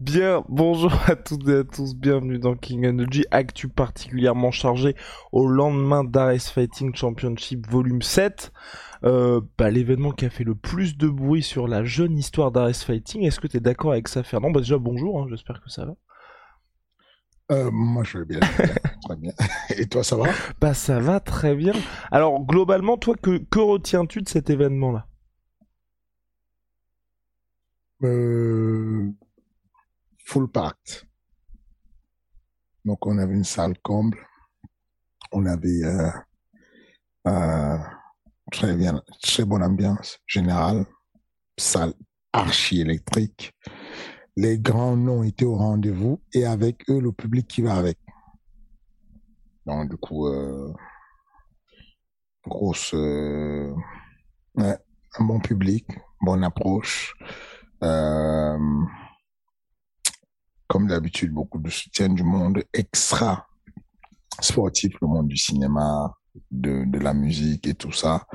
Bien, bonjour à toutes et à tous, bienvenue dans King Energy, actu particulièrement chargé au lendemain d'Ares Fighting Championship Volume 7. Euh, bah, l'événement qui a fait le plus de bruit sur la jeune histoire d'Ares Fighting. Est-ce que tu es d'accord avec ça, Fernand? Bah déjà, bonjour, hein, j'espère que ça va. Euh, moi, je vais bien, très bien. Et toi, ça va? Bah ça va très bien. Alors, globalement, toi, que, que retiens-tu de cet événement-là? Euh, Full packed. Donc, on avait une salle comble. On avait euh, euh, très bien, très bonne ambiance générale. Salle archi électrique. Les grands noms étaient au rendez-vous et avec eux, le public qui va avec. Donc, du coup, euh, grosse, euh, un bon public, bonne approche. Comme d'habitude, beaucoup de soutien du monde extra sportif, le monde du cinéma, de, la musique et tout ça.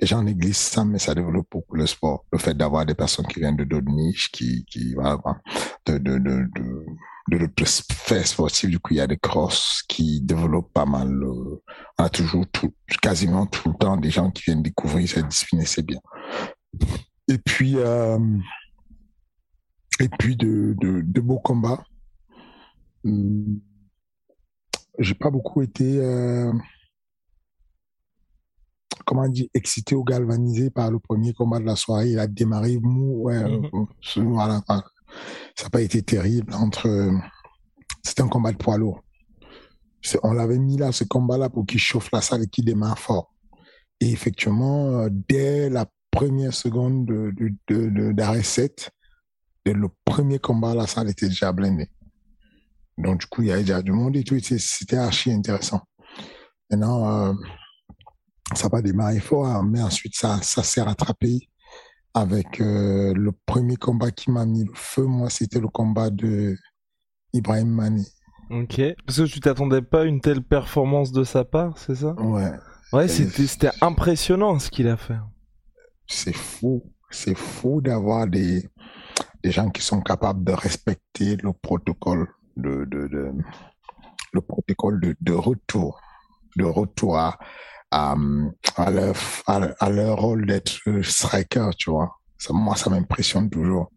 Les gens négligent ça, mais ça développe beaucoup le sport. Le fait d'avoir des personnes qui viennent de d'autres niches, qui, qui, voilà, de, l'autre fait sportif, du coup, il y a des crosses qui développent pas mal. euh, on a toujours quasiment tout le temps des gens qui viennent découvrir cette discipline et c'est bien. Et puis, euh, et puis de, de, de beaux combats. Hum, J'ai pas beaucoup été, euh, comment dire, excité ou galvanisé par le premier combat de la soirée. Il a démarré mou, ouais, Mhm. voilà. Ça n'a pas été terrible entre, c'était un combat de poids lourd. On l'avait mis là, ce combat-là, pour qu'il chauffe la salle et qu'il démarre fort. Et effectivement, euh, dès la première seconde de, de, de, de- d'arrêt 7, le premier combat, la salle était déjà blindée. Donc, du coup, il y avait déjà du monde et tout. C'était archi intéressant. Maintenant, euh, ça n'a pas démarré fort, hein, mais ensuite, ça, ça s'est rattrapé avec euh, le premier combat qui m'a mis le feu. Moi, c'était le combat de Ibrahim Mani. Ok. Parce que tu t'attendais pas à une telle performance de sa part, c'est ça? Ouais, Ouais, c'était impressionnant ce qu'il a fait. c'est fou. C'est fou d'avoir des, des gens qui sont capables de respecter le protocole de, de, de le protocole de, de retour, de retour à, à, leur, à, à leur rôle d'être striker, tu vois. Ça, moi, ça m'impressionne toujours.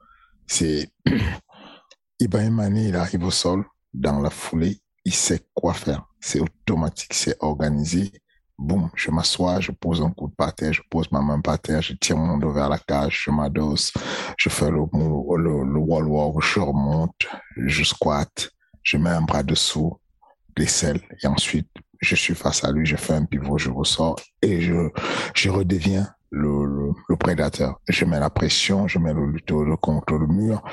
C'est Ibrahim Mané, il arrive au sol, dans la foulée, il sait quoi faire. C'est automatique, c'est organisé. Boum, je m'assois, je pose un coup de patin, je pose ma main par terre, je tire mon dos vers la cage, je m'adosse, je fais le, le, le wall walk, je remonte, je squatte, je mets un bras dessous, l'aisselle, et ensuite, je suis face à lui, je fais un pivot, je ressors, et je, je redeviens le, le, le prédateur. Je mets la pression, je mets le lutteur contre le mur,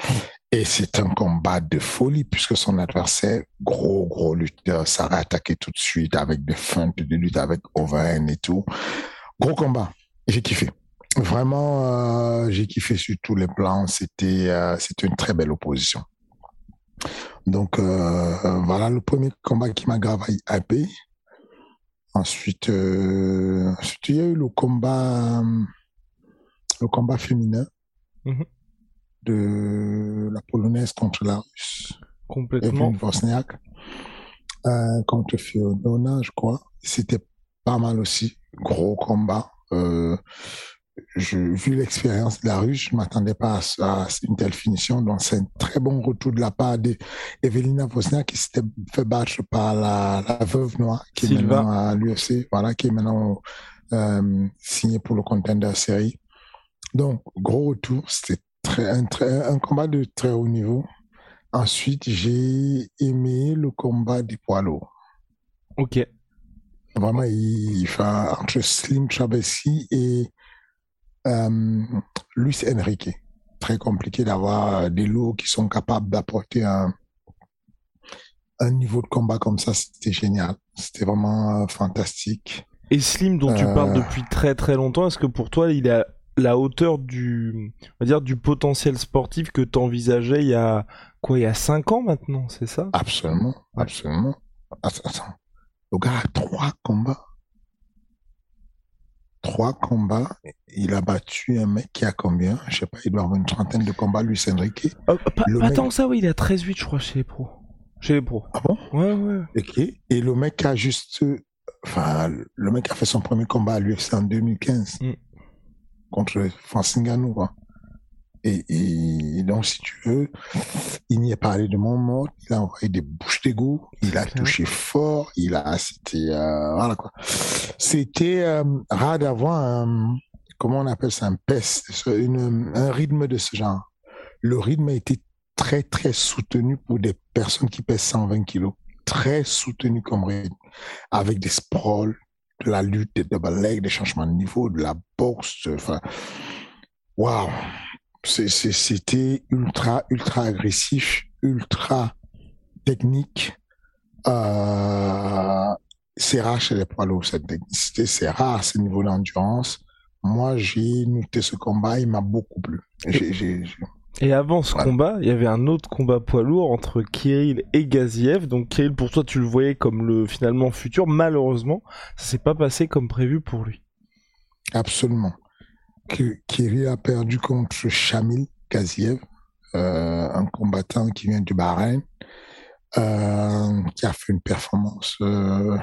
et c'est un combat de folie puisque son adversaire, gros, gros lutteur, ça a attaqué tout de suite avec des feintes de lutte, avec overhand et tout. Gros combat. J'ai kiffé. Vraiment, euh, j'ai kiffé sur tous les plans. C'était, euh, une très belle opposition. Donc, euh, voilà le premier combat qui m'a grave hypé. Ensuite, ensuite, il y a eu le combat, le combat féminin Mhm. De la polonaise contre la russe. Complètement. Evelyn Wozniak, euh, contre Fiona, je crois. C'était pas mal aussi. Gros combat. Euh, je, vu l'expérience de la russe, je m'attendais pas à, une telle finition. Donc, c'est un très bon retour de la part d'Evelina Wozniak qui s'était fait battre par la, la veuve noire qui est maintenant à l'UFC. Voilà, qui est maintenant euh, signée pour le contender série. Donc, gros retour, c'était très, un, très, un combat de très haut niveau. Ensuite, j'ai aimé le combat des poids lourds. Ok. Vraiment, il, il fait entre Slim Trabessi et euh, Luis Enrique. Très compliqué d'avoir des lourds qui sont capables d'apporter un, un niveau de combat comme ça. C'était génial. C'était vraiment euh, fantastique. Et Slim, dont tu Euh. parles depuis très très longtemps, est-ce que pour toi, il a la hauteur du, on va dire, du potentiel sportif que tu envisageais il y a quoi, il y a 5 ans maintenant, c'est ça? Absolument, absolument. Attends, attends. Le gars a trois combats. Trois combats. Il a battu un mec qui a combien? Je sais pas, il doit avoir une trentaine de combats, Luis Enrique. Euh, pas, mec- que ça, oui, il à 13-8, je crois, chez les pros. Chez les pros. Ah bon? Ouais, ouais. Ok. Et le mec a juste. Enfin, le mec a fait son premier combat à l'UFC en 2015 Mm. Contre Francis Ngannou, quoi. Et, et donc, si tu veux, il n'y est pas allé de mon mort. Il a envoyé des bouches d'égout. Il a touché fort. Il a, c'était, euh, voilà quoi. C'était euh, rare d'avoir un, comment on appelle ça, un pest, une, un rythme de ce genre. Le rythme a été très, très soutenu pour des personnes qui pèsent 120 kilos. Très soutenu comme rythme. Avec des sprawls, de la lutte, des double legs, des changements de niveau, de la boxe. Enfin, waouh. C'était ultra, ultra agressif, ultra technique. Euh, c'est rare chez les poids lourds, cette technicité. C'est rare, ce niveau d'endurance. Moi, j'ai noté ce combat, il m'a beaucoup plu. Et avant ce Voilà. combat, il y avait un autre combat poids lourd entre Kirill et Gaziev. Donc Kirill, pour toi, tu le voyais comme le finalement futur. Malheureusement, ça s'est pas passé comme prévu pour lui. Absolument. Kirill a perdu contre Shamil Kaziev, euh, un combattant qui vient du Bahreïn, euh, qui a fait une performance. euh,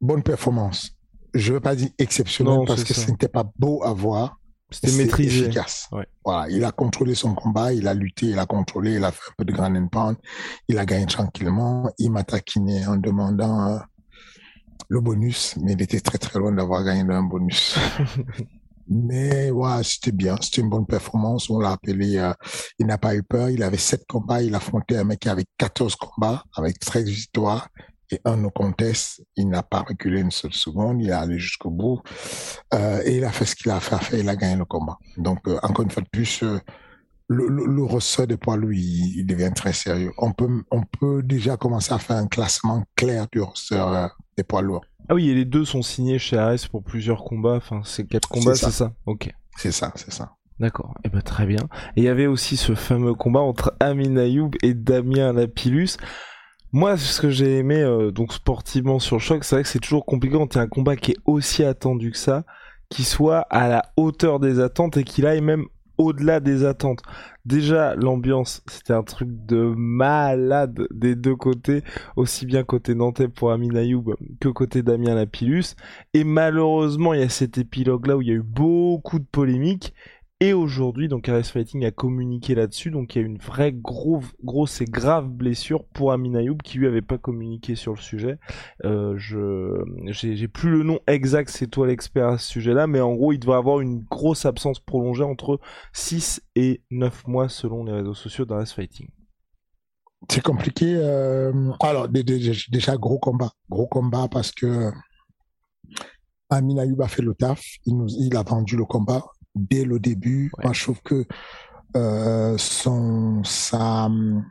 bonne performance. Je ne veux pas dire exceptionnelle Non, parce que ça. ce n'était pas beau à voir. C'était C'est maîtrisé. efficace. Ouais. Voilà, il a contrôlé son combat, il a lutté, il a contrôlé, il a fait un peu de grand and pound, il a gagné tranquillement. Il m'a taquiné en demandant euh, le bonus, mais il était très très loin d'avoir gagné un bonus. mais ouais, c'était bien, c'était une bonne performance. On l'a appelé, euh, il n'a pas eu peur. Il avait sept combats, il a affronté un mec qui avait 14 combats avec 13 victoires et un no contest. Il n'a pas reculé une seule seconde, il est allé jusqu'au bout. Euh, et il a fait ce qu'il a fait à faire, il a gagné le combat. Donc, euh, encore une fois de plus, euh, le, le, le ressort des poids lourds, il, il devient très sérieux. On peut, on peut déjà commencer à faire un classement clair du ressort des poids lourds. Ah oui, et les deux sont signés chez Ares pour plusieurs combats. Enfin, c'est quatre combats, C'est ça? ça. Ok. C'est ça, c'est ça. D'accord, et ben très bien. Et il y avait aussi ce fameux combat entre Amin Ayoub et Damien Lapillus. Moi, ce que j'ai aimé euh, donc sportivement sur choc, c'est vrai que c'est toujours compliqué quand il y un combat qui est aussi attendu que ça, qui soit à la hauteur des attentes et qu'il aille même au-delà des attentes. Déjà, l'ambiance, c'était un truc de malade des deux côtés, aussi bien côté nantais pour Amin Ayoub que côté Damien Lapillus. Et malheureusement, il y a cet épilogue-là où il y a eu beaucoup de polémiques. Et aujourd'hui, donc RS Fighting a communiqué là-dessus, donc il y a une vraie gros, grosse et grave blessure pour Amin Ayoub qui lui avait pas communiqué sur le sujet. Euh, je, j'ai, plus le nom exact, c'est toi l'expert à ce sujet-là, mais en gros, il devrait avoir une grosse absence prolongée entre 6 et 9 mois selon les réseaux sociaux d'RS Fighting. C'est compliqué. euh, Alors, dé- dé- déjà, gros combat. Gros combat parce que Amin Ayoub a fait le taf. Il, nous, il a vendu le combat dès le début. Ouais. Moi, je trouve que euh, son, sa, on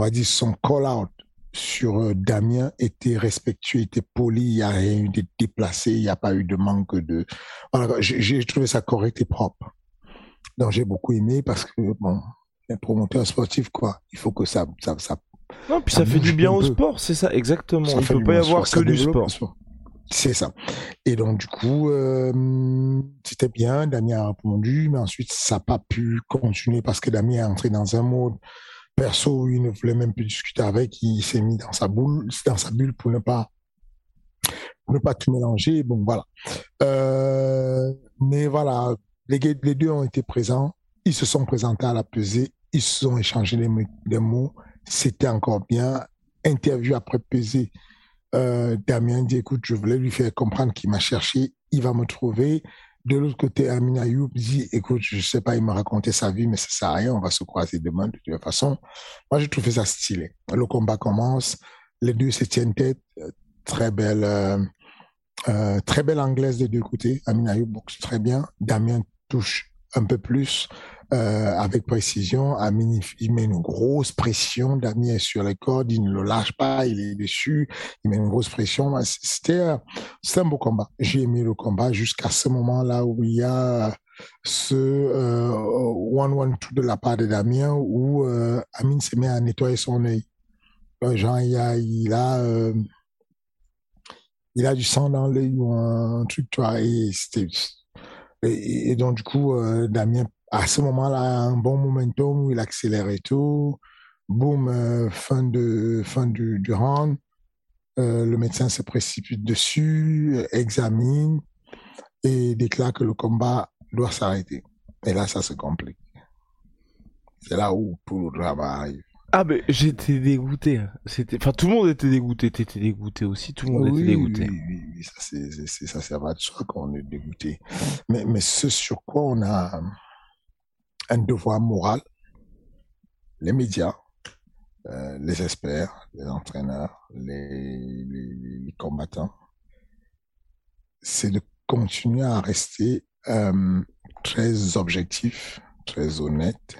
va dire son call-out sur euh, Damien était respectueux, était poli, il n'y a rien eu de déplacé, il n'y a pas eu de manque de... Voilà, j'ai trouvé ça correct et propre. Donc j'ai beaucoup aimé parce que, bon, les promoteurs sportifs, quoi, il faut que ça... ça, ça Non, puis Ça ça, fait du bien au peu. sport, c'est ça, exactement. ça il fait peut pas y avoir que du sport. C'est ça. Et donc, du coup, euh, c'était bien. Damien a répondu, mais ensuite, ça n'a pas pu continuer parce que Damien est entré dans un mode perso où il ne voulait même plus discuter avec. Il s'est mis dans sa dans sa bulle pour ne pas, ne pas tout mélanger. Bon, voilà. Euh, mais voilà, les, les deux ont été présents. Ils se sont présentés à la pesée. Ils se sont échangés des, mo- des mots. C'était encore bien. Interview après pesée Euh, Damien dit, écoute, je voulais lui faire comprendre qu'il m'a cherché, il va me trouver. De l'autre côté, Amin Ayoub dit, écoute, je sais pas, il m'a raconté sa vie, mais ça sert à rien, on va se croiser demain de toute façon. Moi, j'ai trouvé ça stylé. Le combat commence, les deux se tiennent tête, très belle, euh, euh, très belle anglaise des deux côtés. Amin Ayoub boxe très bien. Damien touche un peu plus euh, avec précision. Amin, il met une grosse pression. Damien est sur les cordes, il ne le lâche pas, il est dessus, il met une grosse pression. C'était un beau combat. J'ai aimé le combat jusqu'à ce moment-là où il y a ce one-one-two de la part de Damien où Amin se met à nettoyer son œil. Genre, il a, il a il a du sang dans l'œil ou un truc, tu vois. Et, et, donc, du coup, euh, Damien, à ce moment-là, un bon momentum où il accélère et tout. Boum, euh, fin, de, fin du, du round. Euh, le médecin se précipite dessus, examine et déclare que le combat doit s'arrêter. Et là, ça se complique. C'est là où tout le drama arrive. Ah ben j'étais dégoûté. C'était, enfin tout le monde était dégoûté. T'étais dégoûté aussi. Tout le monde était dégoûté. Oui, oui, oui, ça c'est, ça c'est va de soi qu'on est dégoûté. Mais mais ce sur quoi on a un devoir moral, les médias, euh, les experts, les entraîneurs, les, combattants, c'est de continuer à rester euh, très objectif, très honnête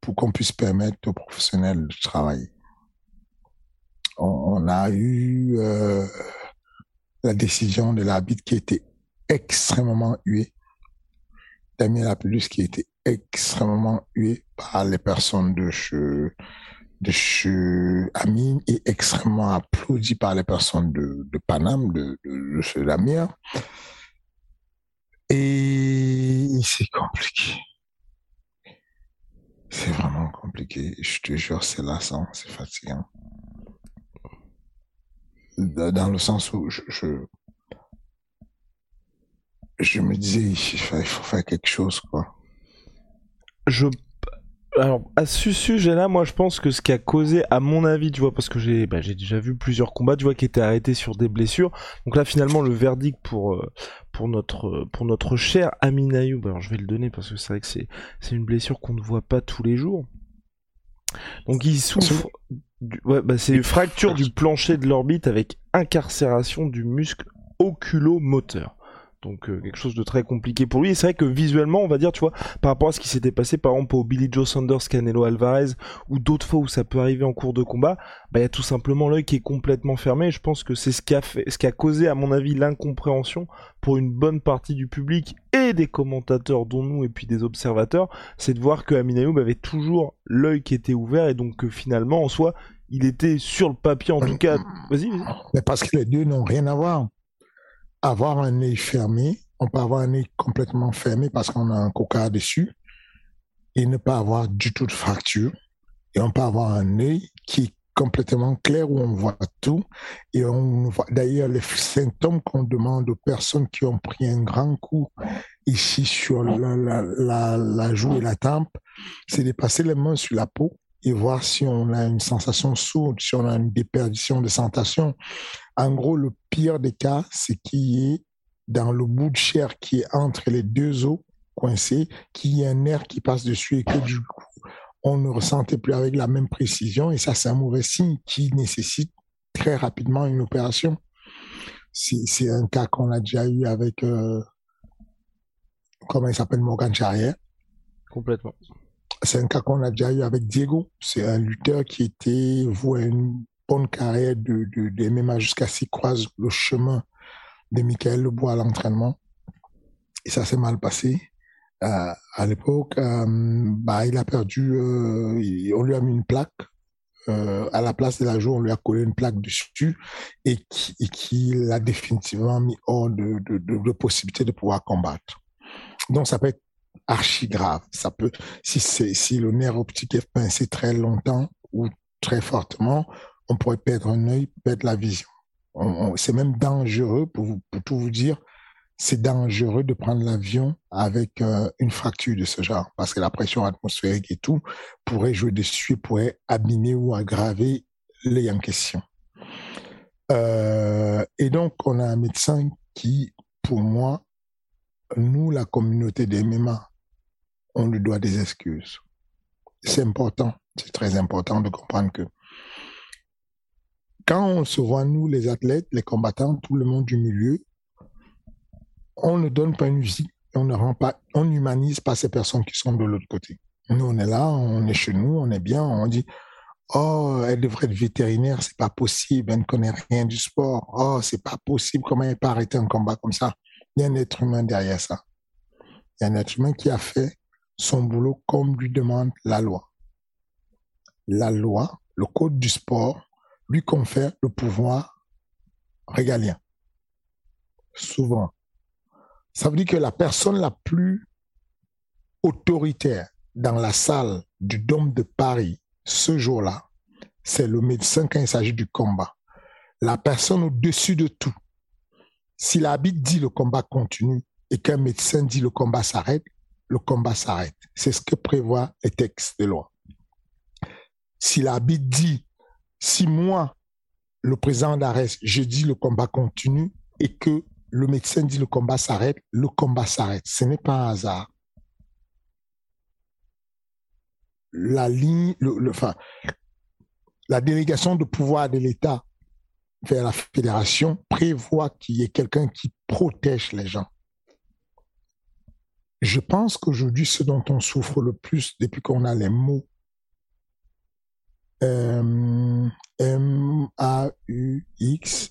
pour qu'on puisse permettre aux professionnels de travailler. On, a eu euh, la décision de l'arbitre qui était extrêmement huée. Qui était extrêmement hué par les personnes de chez, de Amine et extrêmement applaudi par les personnes de, de Paname, de, de, de chez Damien. Et c'est compliqué. C'est vraiment compliqué. Je te jure, c'est lassant, c'est fatigant. Dans le sens où je, me disais, il faut faire quelque chose, quoi. Je alors à ce sujet-là, moi je pense que ce qui a causé, à mon avis, tu vois, parce que j'ai bah, déjà vu plusieurs combats, tu vois, qui étaient arrêtés sur des blessures. Donc là, finalement, le verdict pour euh, pour notre pour notre cher Amin Ayoub, alors je vais le donner parce que c'est vrai que c'est c'est une blessure qu'on ne voit pas tous les jours. Donc il souffre, ouais, bah, c'est une fracture du plancher de l'orbite avec incarcération du muscle oculomoteur. Donc euh, quelque chose de très compliqué pour lui. Et c'est vrai que visuellement, on va dire, tu vois, par rapport à ce qui s'était passé, par exemple, pour Billy Joe Sanders, Canelo Alvarez, ou d'autres fois où ça peut arriver en cours de combat, bah il y a tout simplement l'œil qui est complètement fermé. je pense que c'est ce qui a fait, ce qui a causé, à mon avis, l'incompréhension pour une bonne partie du public et des commentateurs, dont nous, et puis des observateurs, c'est de voir que Aminayoub avait toujours l'œil qui était ouvert et donc que finalement, en soi, il était sur le papier en tout cas. Vas-y. Vas Mais parce que les deux n'ont rien à voir avoir un œil fermé, on peut avoir un œil complètement fermé parce qu'on a un coca dessus et ne pas avoir du tout de fracture. Et on peut avoir un œil qui est complètement clair où on voit tout et on voit d'ailleurs les symptômes qu'on demande aux personnes qui ont pris un grand coup ici sur la, la, la, joue et la tempe, c'est de passer les mains sur la peau et voir si on a une sensation sourde, si on a une déperdition de sensation. En gros, le pire des cas, c'est qu'il est dans le bout de chair qui est entre les deux os coincés, qu'il y a un nerf qui passe dessus et que du coup, on ne ressentait plus avec la même précision. Et ça, c'est un mauvais signe qui nécessite très rapidement une opération. C'est un cas qu'on a déjà eu avec, euh, comment il s'appelle, Morgan Charrière. Complètement. C'est un cas qu'on a déjà eu avec Diego. C'est un lutteur qui était voué à une bonne carrière de, de, MMA jusqu'à qu'il croise le chemin de Michael Lebois à l'entraînement. Et ça s'est mal passé. Euh, à l'époque, euh, bah, il a perdu, euh, on lui a mis une plaque. À la place de la joue, on lui a collé une plaque dessus et qui, et qui l'a définitivement mis hors de, de, possibilité de pouvoir combattre. Donc, ça peut être archi grave. Ça peut, si si le nerf optique est pincé très longtemps ou très fortement, on pourrait perdre un œil, perdre la vision. c'est même dangereux, pour, vous, pour tout vous dire, c'est dangereux de prendre l'avion avec euh, une fracture de ce genre, parce que la pression atmosphérique et tout pourrait jouer dessus, pourrait abîmer ou aggraver l'œil en question. Euh, et donc, on a un médecin qui, pour moi, nous, la communauté des MMA, on lui doit des excuses. C'est important, c'est très important de comprendre que quand on se voit, nous, les athlètes, les combattants, tout le monde du milieu, on ne donne pas une musique, on ne rend pas, on n'humanise pas ces personnes qui sont de l'autre côté. Nous, on est là, on est chez nous, on est bien, on dit, oh, elle devrait être vétérinaire, c'est pas possible, elle ne connaît rien du sport. Oh, c'est pas possible, comment elle peut arrêter un combat comme ça? Il y a un être humain derrière ça. Il y a un être humain qui a fait son boulot comme lui demande la loi. La loi, le code du sport, lui confère le pouvoir régalien. Souvent. Ça veut dire que la personne la plus autoritaire dans la salle du Dôme de Paris ce jour-là, c'est le médecin quand il s'agit du combat. La personne au-dessus de tout. Si l'habit dit le combat continue et qu'un médecin dit le combat s'arrête, le combat s'arrête. C'est ce que prévoit les textes de loi. Si l'habit dit, si moi, le président d'Arès, je dis le combat continue et que le médecin dit le combat s'arrête, le combat s'arrête. Ce n'est pas un hasard. La la délégation de pouvoir de l'État vers la fédération prévoit qu'il y ait quelqu'un qui protège les gens. Je pense qu'aujourd'hui, ce dont on souffre le plus depuis qu'on a les mots euh, M-A-U-X,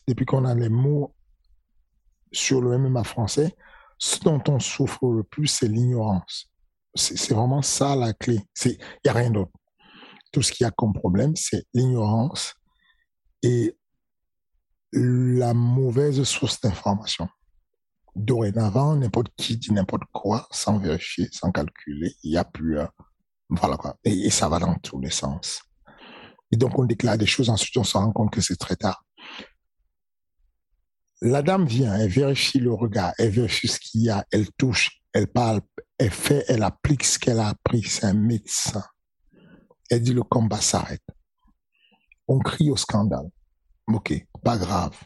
depuis qu'on a les mots sur le MMA français, ce dont on souffre le plus, c'est l'ignorance. C'est vraiment ça la clé. Il n'y a rien d'autre. Tout ce qu'il y a comme problème, c'est l'ignorance et la mauvaise source d'information. Dorénavant, n'importe qui dit n'importe quoi sans vérifier, sans calculer. Il n'y a plus... voilà quoi. et ça va dans tous les sens. Et donc, on déclare des choses, ensuite, on se rend compte que c'est très tard. La dame vient, elle vérifie le regard, elle vérifie ce qu'il y a, elle touche, elle parle, elle fait, elle applique ce qu'elle a appris. C'est un médecin. Elle dit le combat s'arrête. On crie au scandale. Ok, pas grave.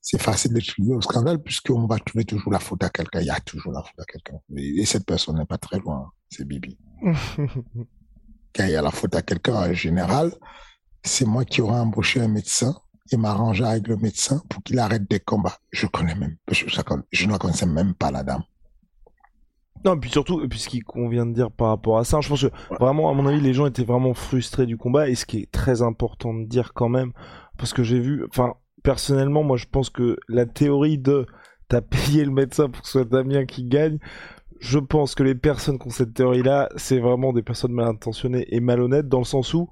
C'est facile de crier au scandale puisqu'on va trouver toujours la faute à quelqu'un. Il y a toujours la faute à quelqu'un. Et cette personne n'est pas très loin. C'est Bibi. quand il y a la faute à quelqu'un en général, c'est moi qui aurais embauché un médecin et m'arranger avec le médecin pour qu'il arrête des combats. Je connais même, je, je ne connaissais même pas la dame. Non, puis surtout, puisqu'il convient de dire par rapport à ça, je pense que vraiment, à mon avis, les gens étaient vraiment frustrés du combat, et ce qui est très important de dire quand même, parce que j'ai vu, enfin, personnellement, moi, je pense que la théorie de t'as payé le médecin pour que ce soit Damien qui gagne, je pense que les personnes qui ont cette théorie-là, c'est vraiment des personnes mal intentionnées et malhonnêtes, dans le sens où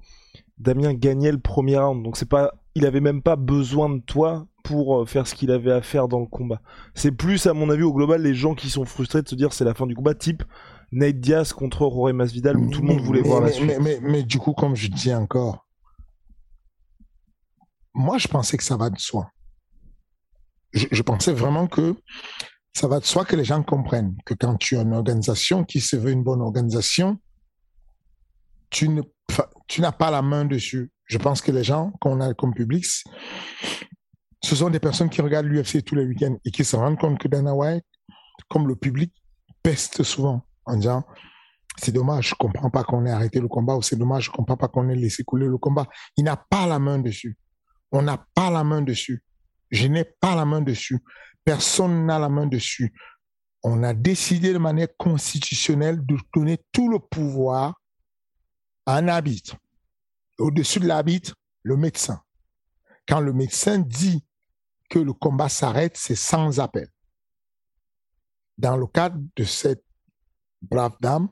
Damien gagnait le premier round. Donc c'est pas, il avait même pas besoin de toi pour euh, faire ce qu'il avait à faire dans le combat. C'est plus, à mon avis, au global, les gens qui sont frustrés de se dire c'est la fin du combat, type Nate Diaz contre Rory Masvidal, où tout le monde voulait voir la suite. Mais, mais, du coup, comme je dis encore, moi je pensais que ça va de soi. je pensais vraiment que ça va de soi que les gens comprennent que quand tu as une organisation qui se veut une bonne organisation, tu ne n'as pas la main dessus. Je pense que les gens qu'on a comme public, ce sont des personnes qui regardent l'UFC tous les week-ends et qui se rendent compte que Dana White, comme le public, peste souvent en disant c'est dommage, je comprends pas qu'on ait arrêté le combat ou c'est dommage, je comprends pas qu'on ait laissé couler le combat. Il n'a pas la main dessus. On n'a pas la main dessus. Je n'ai pas la main dessus. Personne n'a la main dessus. On a décidé de manière constitutionnelle de donner tout le pouvoir à un arbitre. Au-dessus de l'arbitre, le médecin. Quand le médecin dit que le combat s'arrête, c'est sans appel. Dans le cadre de cette brave dame,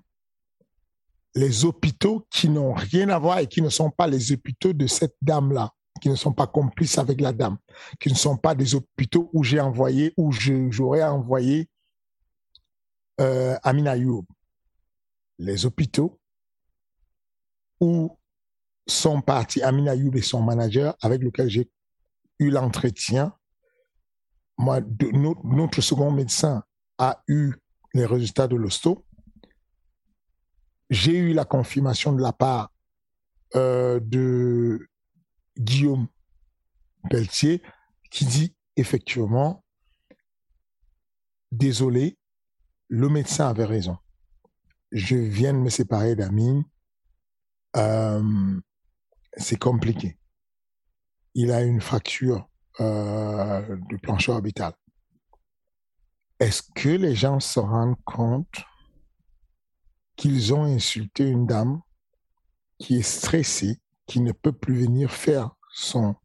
les hôpitaux qui n'ont rien à voir et qui ne sont pas les hôpitaux de cette dame-là, qui ne sont pas complices avec la dame, qui ne sont pas des hôpitaux où j'ai envoyé, où j'aurais envoyé euh, Amina Youb. Les hôpitaux où sont partis Amina Youb et son manager avec lequel j'ai eu l'entretien. Moi, notre, second médecin a eu les résultats de l'hosto. J'ai eu la confirmation de la part euh, de Guillaume Pelletier, qui dit effectivement, désolé, le médecin avait raison. Je viens de me séparer d'Amine. Euh, c'est compliqué. Il a une fracture euh, du plancher orbital. Est-ce que les gens se rendent compte qu'ils ont insulté une dame qui est stressée, qui ne peut plus venir faire son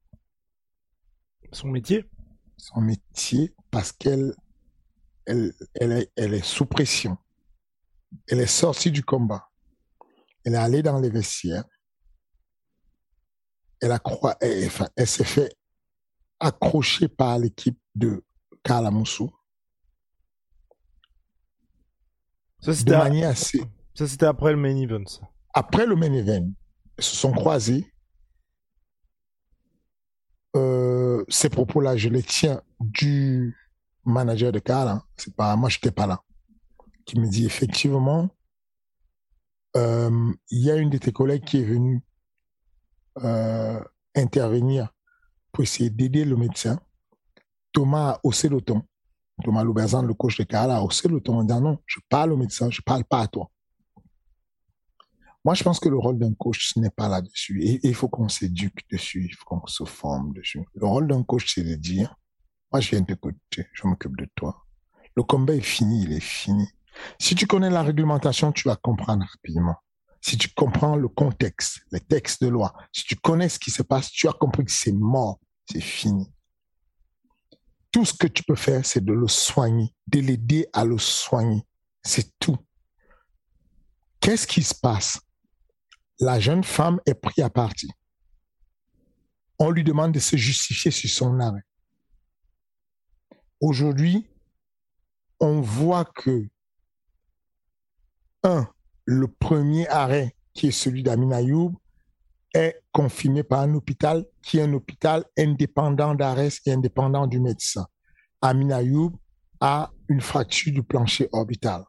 son métier son métier parce qu'elle elle, elle, est, elle est sous pression. Elle est sortie du combat. Elle est allée dans les vestiaires. Elle, a croix, elle, enfin, elle s'est fait accrocher par l'équipe de Kalamoussou. Ça, c'était assez... Ça, c'était après le main event. Après le main event, se sont croisés. Euh, ces propos-là, je les tiens du manager de Carl. Hein. C'est pas moi, j'étais pas là. Qui me dit effectivement, euh, il y a une de tes collègues qui est venue euh, intervenir pour essayer d'aider le médecin. Thomas a haussé le ton. Thomas Louberzan, le coach de Carl, a haussé le ton en disant non, je parle au médecin, je parle pas à toi. Moi, je pense que le rôle d'un coach, ce n'est pas là-dessus. Et il faut qu'on s'éduque dessus, il faut qu'on se forme dessus. Le rôle d'un coach, c'est de dire, moi, je viens t'écouter, je m'occupe de toi. Le combat est fini, il est fini. Si tu connais la réglementation, tu vas comprendre rapidement. Si tu comprends le contexte, les textes de loi, si tu connais ce qui se passe, tu as compris que c'est mort, c'est fini. Tout ce que tu peux faire, c'est de le soigner, de l'aider à le soigner. C'est tout. Qu'est-ce qui se passe? La jeune femme est prise à partie. On lui demande de se justifier sur son arrêt. Aujourd'hui, on voit que, un, le premier arrêt, qui est celui d'Amin Ayoub, est confirmé par un hôpital qui est un hôpital indépendant d'arrêt et indépendant du médecin. Amin Ayoub a une fracture du plancher orbital.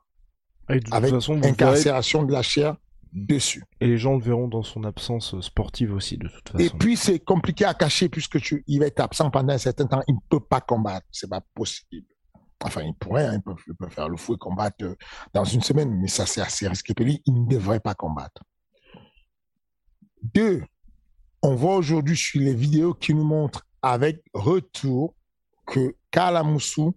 avec incarcération de la chair dessus. Et les gens le verront dans son absence sportive aussi, de toute façon. Et puis, c'est compliqué à cacher puisque tu, il va être absent pendant un certain temps. Il ne peut pas combattre. C'est pas possible. Enfin, il pourrait, hein, il, peut, faire le fou et combattre euh, dans une semaine, mais ça, c'est assez risqué pour lui. Il ne devrait pas combattre. Deux, on voit aujourd'hui sur les vidéos qui nous montrent avec retour que Kalamoussou,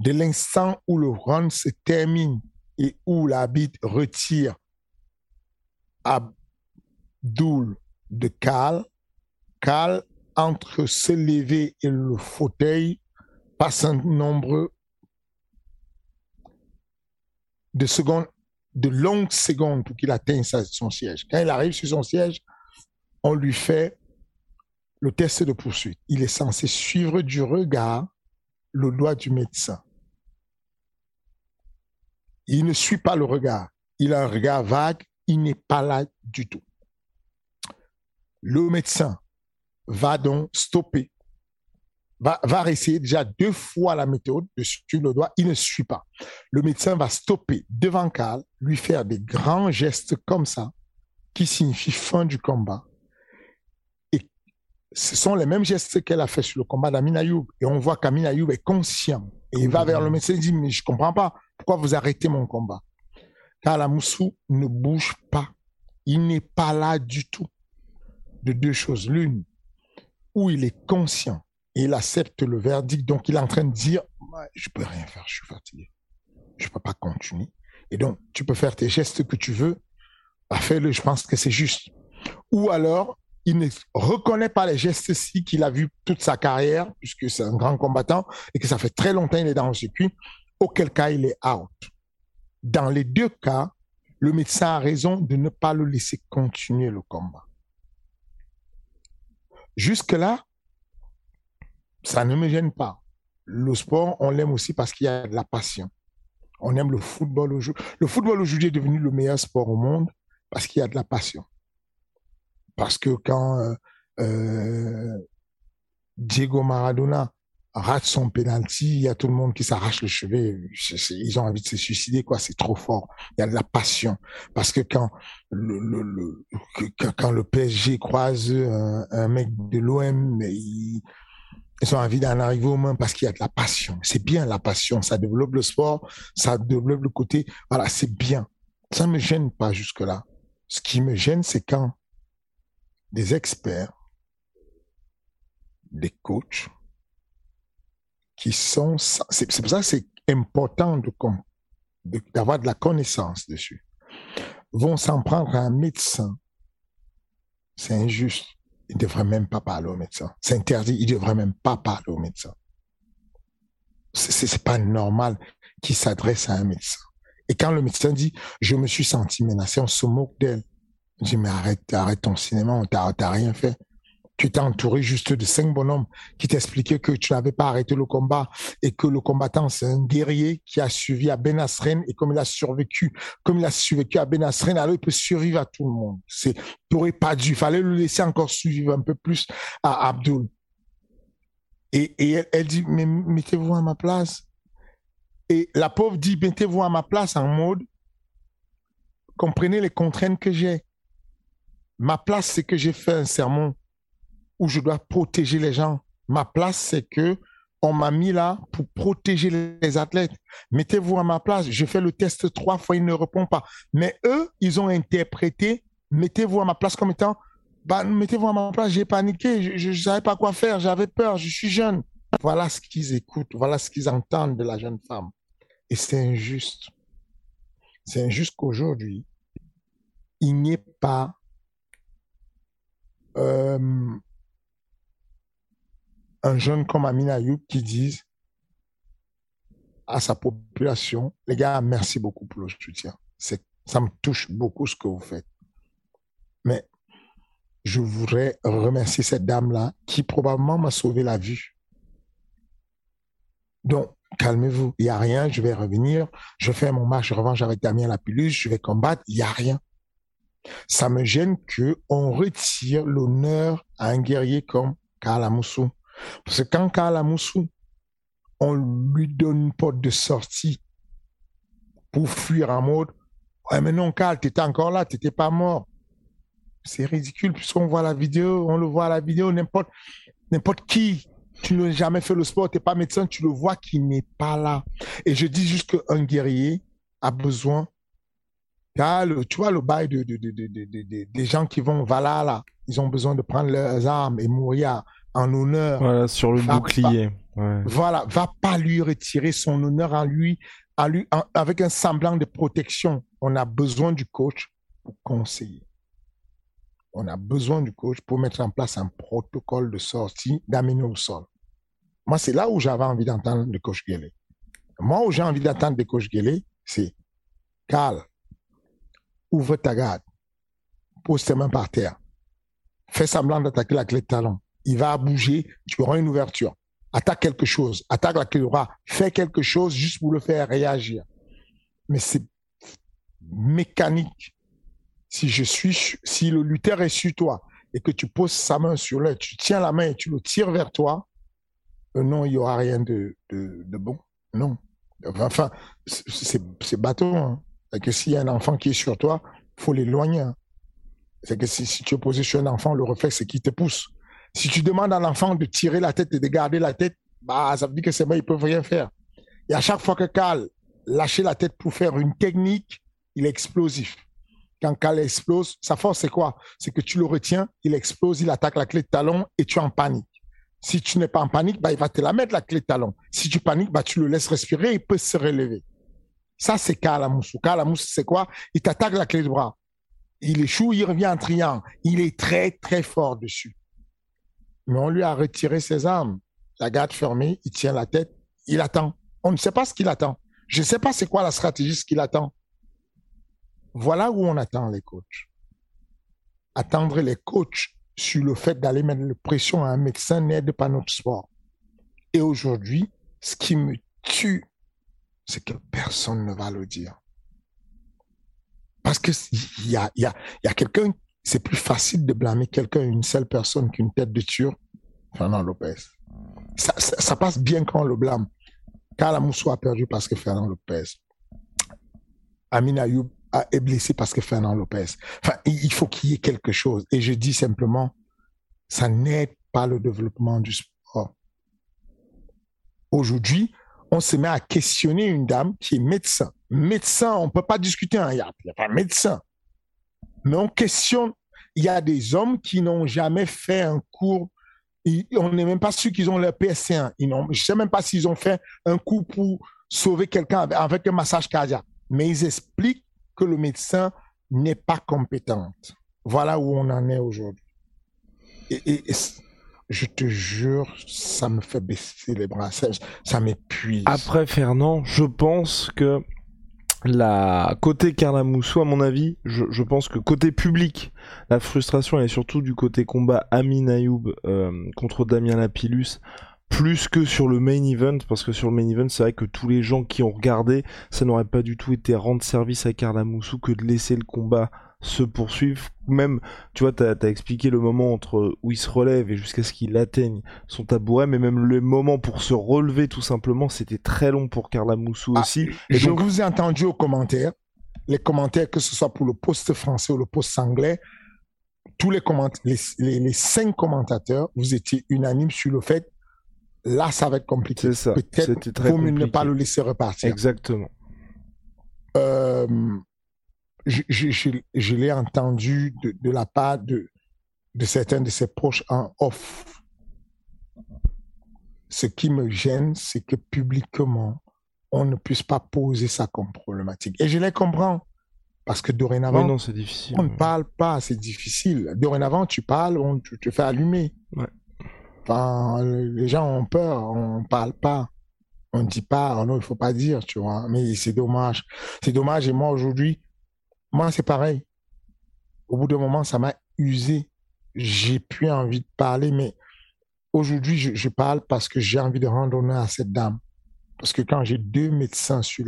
de l'instant où le run se termine et où la bite retire Abdul de Cal. Cal, entre se lever et le fauteuil, passe un nombre de secondes, de longues secondes pour qu'il atteigne son siège. Quand il arrive sur son siège, on lui fait le test de poursuite. Il est censé suivre du regard le doigt du médecin. Il ne suit pas le regard. Il a un regard vague il n'est pas là du tout. Le médecin va donc stopper, va, essayer déjà deux fois la méthode de suivre le doigt, il ne suit pas. Le médecin va stopper devant Carl, lui faire des grands gestes comme ça, qui signifient fin du combat. Et ce sont les mêmes gestes qu'elle a fait sur le combat d'Amin Ayoub. Et on voit qu'Amin Ayoub est conscient. Et il va vers le médecin et dit, mais je comprends pas, pourquoi vous arrêtez mon combat? Kalamoussou ne bouge pas. Il n'est pas là du tout. De deux choses. L'une, où il est conscient et il accepte le verdict, donc il est en train de dire, je peux rien faire, je suis fatigué. Je peux pas continuer. Et donc, tu peux faire tes gestes que tu veux, bah, fais-le, je pense que c'est juste. Ou alors, il ne reconnaît pas les gestes-ci qu'il a vus toute sa carrière, puisque c'est un grand combattant et que ça fait très longtemps qu'il est dans le circuit, auquel cas il est out. Dans les deux cas, le médecin a raison de ne pas le laisser continuer le combat. Jusque-là, ça ne me gêne pas. Le sport, on l'aime aussi parce qu'il y a de la passion. On aime le football aujourd'hui. Le football aujourd'hui est devenu le meilleur sport au monde parce qu'il y a de la passion. Parce que quand euh, euh, Diego Maradona rate son penalty, il y a tout le monde qui s'arrache le cheveu. Ils ont envie de se suicider, quoi. C'est trop fort. Il y a de la passion. Parce que quand le, quand le PSG croise un, mec de l'OM, il, Ils ont envie d'en arriver au moins parce qu'il y a de la passion. C'est bien la passion. Ça développe le sport, ça développe le côté. Voilà, c'est bien. Ça me gêne pas jusque-là. Ce qui me gêne, c'est quand des experts, des coachs, qui sont... C'est pour ça que c'est important de, d'avoir de la connaissance dessus, vont s'en prendre à un médecin. C'est injuste. Il ne devrait même pas parler au médecin. C'est interdit. Il ne devrait même pas parler au médecin. C'est, c'est pas normal qu'il s'adresse à un médecin. Et quand le médecin dit, je me suis senti menacé, on se moque d'elle. Je dis, mais arrête, arrête ton cinéma, on t'a, rien fait. Tu t'es entouré juste de cinq bonhommes qui t'expliquaient que tu n'avais pas arrêté le combat et que le combattant, c'est un guerrier qui a suivi à Ben Asren et comme il a survécu, comme il a survécu à Ben Asren, alors il peut survivre à tout le monde. C'est, tu pas dû, fallait le laisser encore survivre un peu plus à Abdul. Et, et elle, dit, mais mettez-vous à ma place. Et la pauvre dit, mettez-vous à ma place en mode, comprenez les contraintes que j'ai. Ma place, c'est que j'ai fait un sermon où je dois protéger les gens. Ma place, c'est que on m'a mis là pour protéger les athlètes. Mettez-vous à ma place. Je fais le test trois fois, il ne répond pas. Mais eux, ils ont interprété, mettez-vous à ma place comme étant, bah, mettez-vous à ma place, j'ai paniqué, je ne savais pas quoi faire, j'avais peur, je suis jeune. Voilà ce qu'ils écoutent, voilà ce qu'ils entendent de la jeune femme. Et c'est injuste. C'est injuste qu'aujourd'hui, il n'y ait pas euh, un jeune comme Amin Ayoub qui dise à sa population, les gars, merci beaucoup pour le soutien. Ça me touche beaucoup ce que vous faites. Mais je voudrais remercier cette dame-là qui probablement m'a sauvé la vue. Donc, calmez-vous, il n'y a rien, je vais revenir, je fais mon marche revanche avec Damien Lapillus, je vais combattre, il n'y a rien. Ça me gêne que on retire l'honneur à un guerrier comme Karl Amoussou. Parce que quand Karl Amoussou, on lui donne une porte de sortie pour fuir en mode, ouais, mais non, Karl, étais encore là, tu n'étais pas mort. C'est ridicule, puisqu'on voit la vidéo, on le voit à la vidéo, n'importe, qui, tu n'as jamais fait le sport, tu n'es pas médecin, tu le vois qui n'est pas là. Et je dis juste qu'un guerrier a besoin tu vois le bail de, des gens qui vont Valhalla, ils ont besoin de prendre leurs armes et mourir en honneur. Voilà, sur le bouclier. Voilà, va pas lui retirer son honneur en lui, à lui avec un semblant de protection. On a besoin du coach pour conseiller. On a besoin du coach pour mettre en place un protocole de sortie d'amener au sol. Moi, c'est là où j'avais envie d'entendre le coach Guélé. Moi, où j'ai envie d'entendre le coach Guélé, c'est Carl, ouvre ta garde, pose tes mains par terre, fais semblant d'attaquer la clé de talon. Il va bouger, tu auras une ouverture. Attaque quelque chose, attaque la clé fais quelque chose juste pour le faire réagir. Mais c'est mécanique. Si je suis, si le lutteur est sur toi et que tu poses sa main sur l'œil, tu tiens la main et tu le tires vers toi, euh, non, il n'y aura rien de, de, bon. Non. Enfin, c'est bateau. Hein que s'il y a un enfant qui est sur toi, faut l'éloigner. Hein. C'est que si, tu es posé sur un enfant, le réflexe, c'est qu'il te pousse. Si tu demandes à l'enfant de tirer la tête et de garder la tête, bah, ça veut dire que c'est bon, ils peuvent rien faire. Et à chaque fois que Cal lâche la tête pour faire une technique, il est explosif. Quand Cal explose, sa force, c'est quoi? C'est que tu le retiens, il explose, il attaque la clé de talon et tu es en panique. Si tu n'es pas en panique, bah, il va te la mettre, la clé de talon. Si tu paniques, bah, tu le laisses respirer, il peut se relever. Ça, c'est Kalamoussou. Kalamoussou, c'est quoi? Il t'attaque la clé de bras. Il échoue, il revient en triangle. Il est très, très fort dessus. Mais on lui a retiré ses armes. La garde fermée, il tient la tête, il attend. On ne sait pas ce qu'il attend. Je ne sais pas c'est quoi la stratégie, ce qu'il attend. Voilà où on attend les coachs. Attendre les coachs sur le fait d'aller mettre la pression à un médecin n'aide pas notre sport. Et aujourd'hui, ce qui me tue c'est que personne ne va le dire. Parce que il y a, y a, y a quelqu'un, c'est plus facile de blâmer quelqu'un, une seule personne qu'une tête de tueur, Fernand Lopez. Ça, passe bien quand on le blâme. Carla Moussou a perdu parce que Fernand Lopez. Amin Ayoub est blessé parce que Fernand Lopez. Enfin, il faut qu'il y ait quelque chose. Et je dis simplement, ça n'aide pas le développement du sport. Aujourd'hui, on se met à questionner une dame qui est médecin. Médecin, on ne peut pas discuter, il n'y a, a, pas médecin. Mais on questionne. Il y a des hommes qui n'ont jamais fait un cours. on n'est même pas sûr qu'ils ont leur PSC1. Ils je ne sais même pas s'ils ont fait un cours pour sauver quelqu'un avec, un massage cardiaque. Mais ils expliquent que le médecin n'est pas compétent. Voilà où on en est aujourd'hui. et, je te jure, ça me fait baisser les bras, ça, m'épuise. Après Fernand, je pense que la côté Carla Moussou, à mon avis, je, pense que côté public, la frustration est surtout du côté combat Amin Ayoub euh, contre Damien Lapillus plus que sur le main event, parce que sur le main event, c'est vrai que tous les gens qui ont regardé, ça n'aurait pas du tout été rendre service à Carla Moussou que de laisser le combat se poursuivre. Même, tu vois, tu as, expliqué le moment entre où il se relève et jusqu'à ce qu'il atteigne son tabouret, mais même le moment pour se relever tout simplement, c'était très long pour Carla Moussou ah, aussi. Et je vous ai entendu aux commentaires, les commentaires, que ce soit pour le poste français ou le poste anglais, tous les, les, les, cinq commentateurs, vous étiez unanimes sur le fait, là, ça va être compliqué. C'est ça. Peut-être mieux ne pas le laisser repartir. Exactement. Euh, je, je, je, l'ai entendu de, de, la part de, de certains de ses proches en off. Ce qui me gêne, c'est que publiquement, on ne puisse pas poser ça comme problématique. Et je les comprends. Parce que dorénavant, non, difficile, on ne parle pas, c'est difficile. Dorénavant, tu parles, on, tu te fais allumer. Ouais. Enfin, les gens ont peur, on ne parle pas. On ne dit pas, oh non, il faut pas dire, tu vois. Mais c'est dommage. C'est dommage. Et moi, aujourd'hui, moi, c'est pareil. Au bout d'un moment, ça m'a usé. J'ai plus envie de parler, mais aujourd'hui, je, parle parce que j'ai envie de rendre honneur à cette dame. Parce que quand j'ai deux médecins sur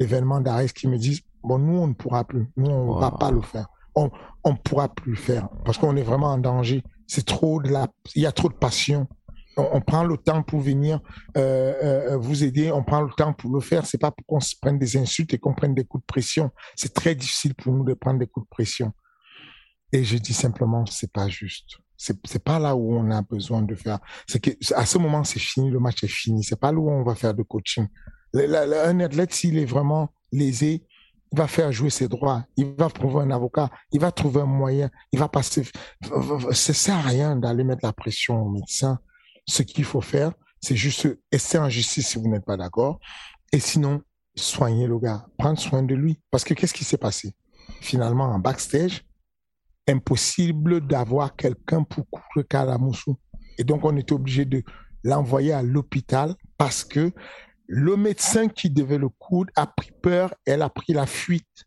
l'événement d'Arès qui me disent, bon, nous, on ne pourra plus. Nous, on ne va pas le faire. On ne pourra plus le faire parce qu'on est vraiment en danger. C'est trop de la, il y a trop de passion on, prend le temps pour venir euh, euh, vous aider, on prend le temps pour le faire. C'est pas pour qu'on se prenne des insultes et qu'on prenne des coups de pression. C'est très difficile pour nous de prendre des coups de pression. Et je dis simplement, c'est pas juste. C'est pas là où on a besoin de faire. C'est que à ce moment c'est fini, le match est fini. C'est pas là où on va faire de coaching. un athlète s'il est vraiment lésé, il va faire jouer ses droits, il va trouver un avocat, il va trouver un moyen, il va passer. Ça sert à rien d'aller mettre la pression au médecin ce qu'il faut faire, c'est juste essayer en justice si vous n'êtes pas d'accord. Et sinon, soigner le gars, prendre soin de lui. Parce que qu'est-ce qui s'est passé? Finalement, en backstage, impossible d'avoir quelqu'un pour couvrir Kalamoussou. Et donc, on était obligé de l'envoyer à l'hôpital parce que le médecin qui devait le coudre a pris peur, elle a pris la fuite.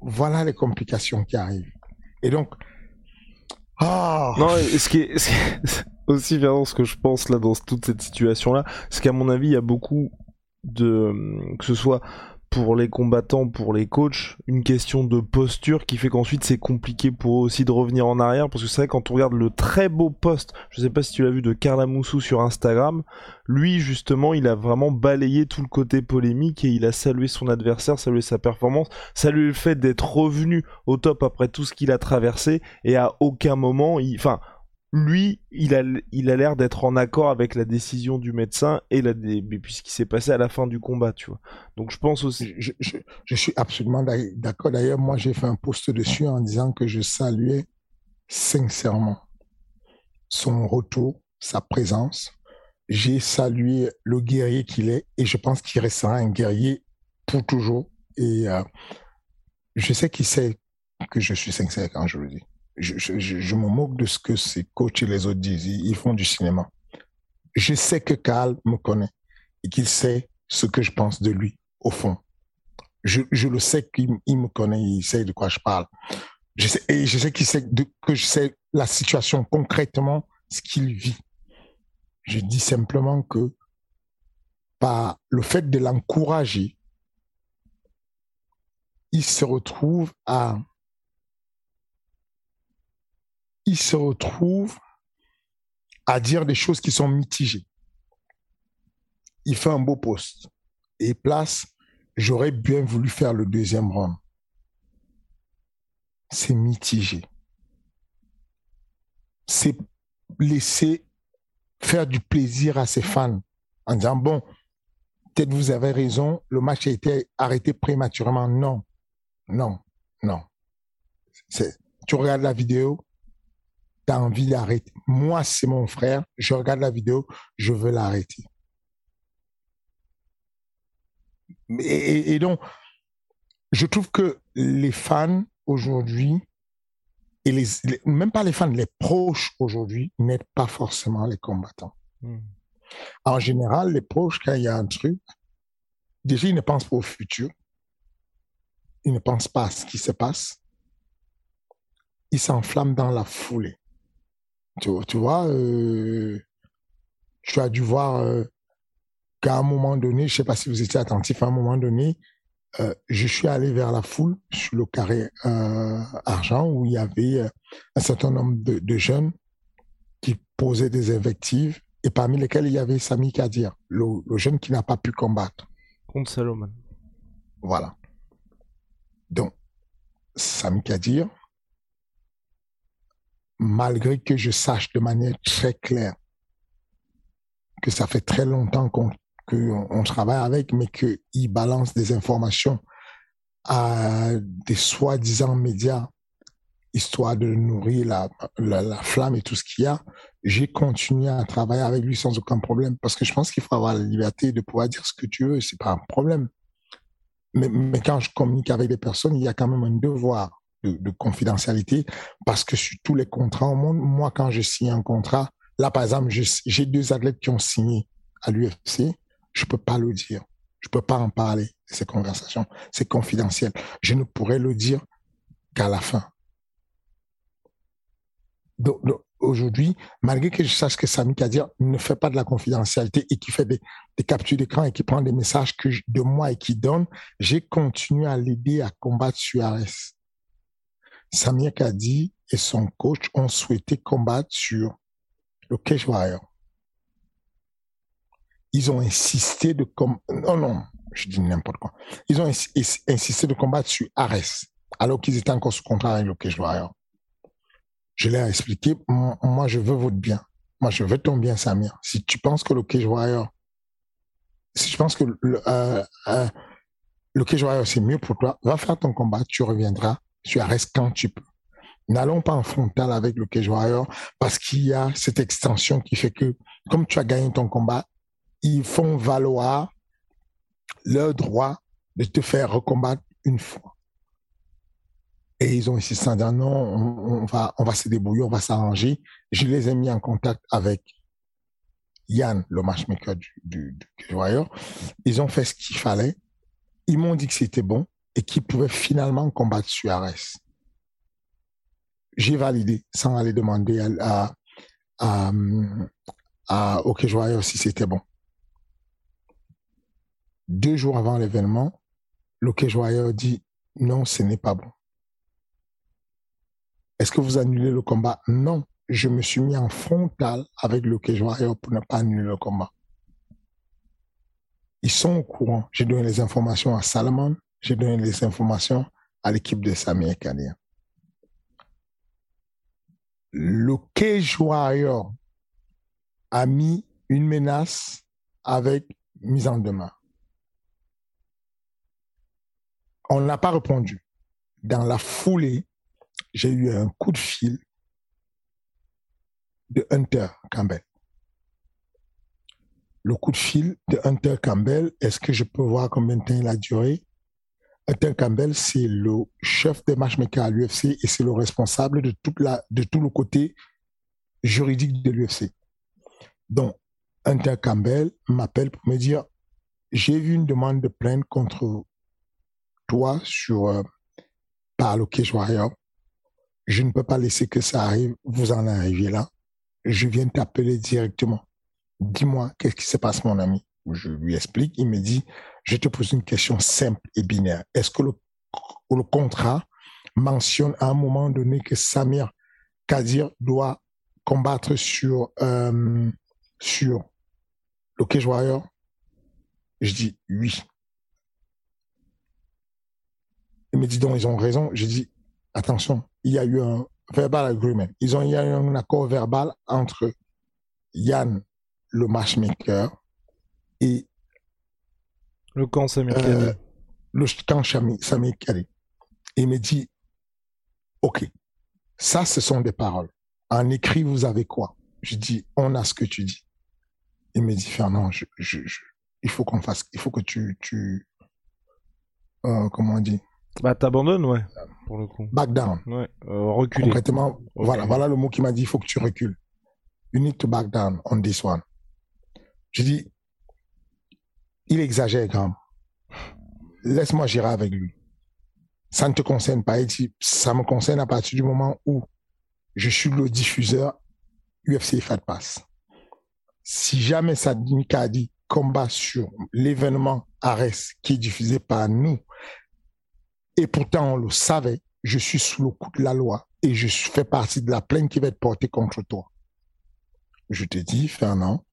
voilà les complications qui arrivent. Et donc, ah. Non, ce qui est, aussi bien ce que je pense là dans toute cette situation là, c'est qu'à mon avis, il y a beaucoup de que ce soit pour les combattants, pour les coachs, une question de posture qui fait qu'ensuite c'est compliqué pour eux aussi de revenir en arrière. Parce que c'est vrai quand on regarde le très beau post, je sais pas si tu l'as vu de Carla sur Instagram, lui justement il a vraiment balayé tout le côté polémique et il a salué son adversaire, salué sa performance, salué le fait d'être revenu au top après tout ce qu'il a traversé. Et à aucun moment, il, enfin lui, il a, il a l'air d'être en accord avec la décision du médecin et la, puis qui s'est passé à la fin du combat, tu vois. Donc je pense aussi. Je, je, suis absolument d'accord. D'ailleurs, moi, j'ai fait un post dessus en disant que je saluais sincèrement son retour, sa présence. J'ai salué le guerrier qu'il est et je pense qu'il restera un guerrier pour toujours. Et euh, je sais qu'il sait que je suis sincère quand je le dis je, me moque de ce que ces coachs et les autres disent. Ils, font du cinéma. Je sais que Carl me connaît et qu'il sait ce que je pense de lui, au fond. Je, le sais qu'il me connaît, il sait de quoi je parle. Je sais, et je sais qu'il sait que je sais la situation concrètement, ce qu'il vit. Je dis simplement que par le fait de l'encourager, il se retrouve à il se retrouve à dire des choses qui sont mitigées. Il fait un beau poste et place j'aurais bien voulu faire le deuxième round. C'est mitigé. C'est laisser faire du plaisir à ses fans en disant bon, peut-être vous avez raison, le match a été arrêté prématurément. Non, non, non. Tu regardes la vidéo, tu as envie d'arrêter. Moi, c'est mon frère, je regarde la vidéo, je veux l'arrêter. Et, et, donc, je trouve que les fans aujourd'hui, et les, même pas les fans, les proches aujourd'hui n'aident pas forcément les combattants. Hmm. En général, les proches, quand il y a un truc, déjà, ils ne pensent pas au futur. Ils ne pensent pas à ce qui se passe. Ils s'enflamment dans la foulée. Tu, tu vois, euh, tu as dû voir euh, qu'à un moment donné, je ne sais pas si vous étiez attentif, à un moment donné, euh, je suis allé vers la foule sur le carré euh, argent où il y avait un certain nombre de, de, jeunes qui posaient des invectives et parmi lesquels il y avait Sami Kadir, le, le jeune qui n'a pas pu combattre. Contre Salomon. Voilà. Donc, Sami Kadir, malgré que je sache de manière très claire que ça fait très longtemps qu'on qu'on on travaille avec, mais qu'il balance des informations à des soi-disant médias, histoire de nourrir la, la, la flamme et tout ce qu'il y a, j'ai continué à travailler avec lui sans aucun problème, parce que je pense qu'il faut avoir la liberté de pouvoir dire ce que tu veux, c'est pas un problème. Mais, mais quand je communique avec des personnes, il y a quand même un devoir de, de confidentialité, parce que sur tous les contrats au monde, moi, quand je signe un contrat, là, par exemple, j'ai deux athlètes qui ont signé à l'UFC, je peux pas le dire. Je peux pas en parler ces conversations. C'est confidentiel. Je ne pourrais le dire qu'à la fin. Donc, aujourd'hui, malgré que je sache que Sami Kadir ne fait pas de la confidentialité et qui fait des, captures d'écran et qui prend des messages de moi et qui donne, j'ai continué à l'aider à combattre Suarez. Samir Kadi et son coach ont souhaité combattre sur le Warrior ils ont insisté de combattre. Non, non, je dis n'importe quoi. Ils ont insisté de combattre sur Ares, alors qu'ils étaient encore sous contrat avec le Warrior. Je leur ai expliqué, moi, je veux votre bien. Moi, je veux ton bien, Samir. Si tu penses que le Warrior, si tu penses que le, euh, euh, c'est mieux pour toi, va faire ton combat, tu reviendras sur Ares quand tu peux. N'allons pas en frontal avec le Cage parce qu'il y a cette extension qui fait que, comme tu as gagné ton combat, ils font valoir leur droit de te faire recombattre une fois. Et ils ont insisté en disant non, on, va, on va se débrouiller, on va s'arranger. Je les ai mis en contact avec Yann, le matchmaker du, du. Ils ont fait ce qu'il fallait. Ils m'ont dit que c'était bon et qu'ils pouvaient finalement combattre Suarez. J'ai validé sans aller demander à, à, si c'était bon deux jours avant l'événement, le Cage dit non, ce n'est pas bon. Est-ce que vous annulez le combat? Non, je me suis mis en frontal avec Cage pour ne pas annuler le combat. Ils sont au courant. J'ai donné les informations à Salomon, j'ai donné les informations à l'équipe de Samir Kadir. Le Cage a mis une menace avec mise en demeure. On n'a pas répondu. Dans la foulée, j'ai eu un coup de fil de Hunter Campbell. Le coup de fil de Hunter Campbell, est-ce que je peux voir combien de temps il a duré? Hunter Campbell, c'est le chef des matchmakers à l'UFC et c'est le responsable de, toute la, de tout le côté juridique de l'UFC. Donc, Hunter Campbell m'appelle pour me dire, j'ai vu une demande de plainte contre doigt sur euh, par le Cage Warrior. Je ne peux pas laisser que ça arrive. Vous en arrivez là. Je viens t'appeler directement. Dis-moi, qu'est-ce qui se passe, mon ami? Je lui explique. Il me dit, je te pose une question simple et binaire. Est-ce que le, contrat mentionne à un moment donné que Samir Kadir doit combattre sur, euh, sur le Cage Warrior? Je dis oui. Il me dit donc ils ont raison. Je dis attention, il y a eu un verbal agreement. Ils ont il y a eu un accord verbal entre Yann, le matchmaker, et Le camp Samir euh, Kadi. le camp Samir Kali. Il me dit ok, ça ce sont des paroles. En écrit vous avez quoi? Je dis on a ce que tu dis. Il me dit Fernand, je, je, je- il faut qu'on fasse, il faut que tu tu euh, comment on dit? Bah, t'abandonnes, ouais, pour le coup. back down. Ouais, euh, reculer. Concrètement, voilà, voilà le mot qui m'a dit, il faut que tu recules. You need to back down on this one. Je dis, il exagère quand. Laisse-moi gérer avec lui. Ça ne te concerne pas. Il ça me concerne à partir du moment où je suis le diffuseur UFC Fight Pass. Si jamais Sadini Kadi combat sur l'événement Ares qui est diffusé par nous, et pourtant on le savait, je suis sous le coup de la loi et je fais partie de la plainte qui va être portée contre toi. Je te dis, Fernand,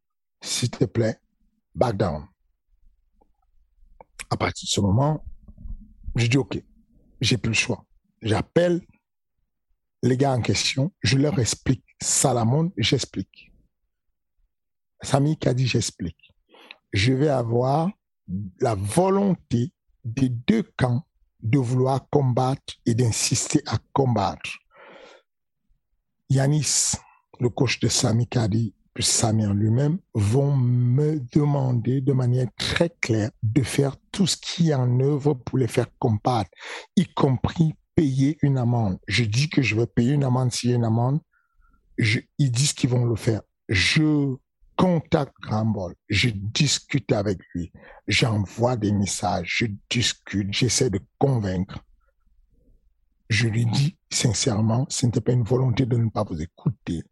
s'il te plaît, back down. À partir de ce moment, je dis, OK, j'ai plus le choix. J'appelle les gars en question, je leur explique. Salamon, j'explique. Sami dit, j'explique. Je vais avoir la volonté des deux camps de vouloir combattre et d'insister à combattre. Yanis, le coach de Sami Kadi, Samir lui-même, vont me demander de manière très claire de faire tout ce qui est en œuvre pour les faire combattre, y compris payer une amende. Je dis que je vais payer une amende s'il y a une amende. Ils disent qu'ils vont le faire. Je contacte Grambol, je discute avec lui, j'envoie des messages, je discute, j'essaie de convaincre. Je lui dis sincèrement, ce n'était pas une volonté de ne pas vous écouter.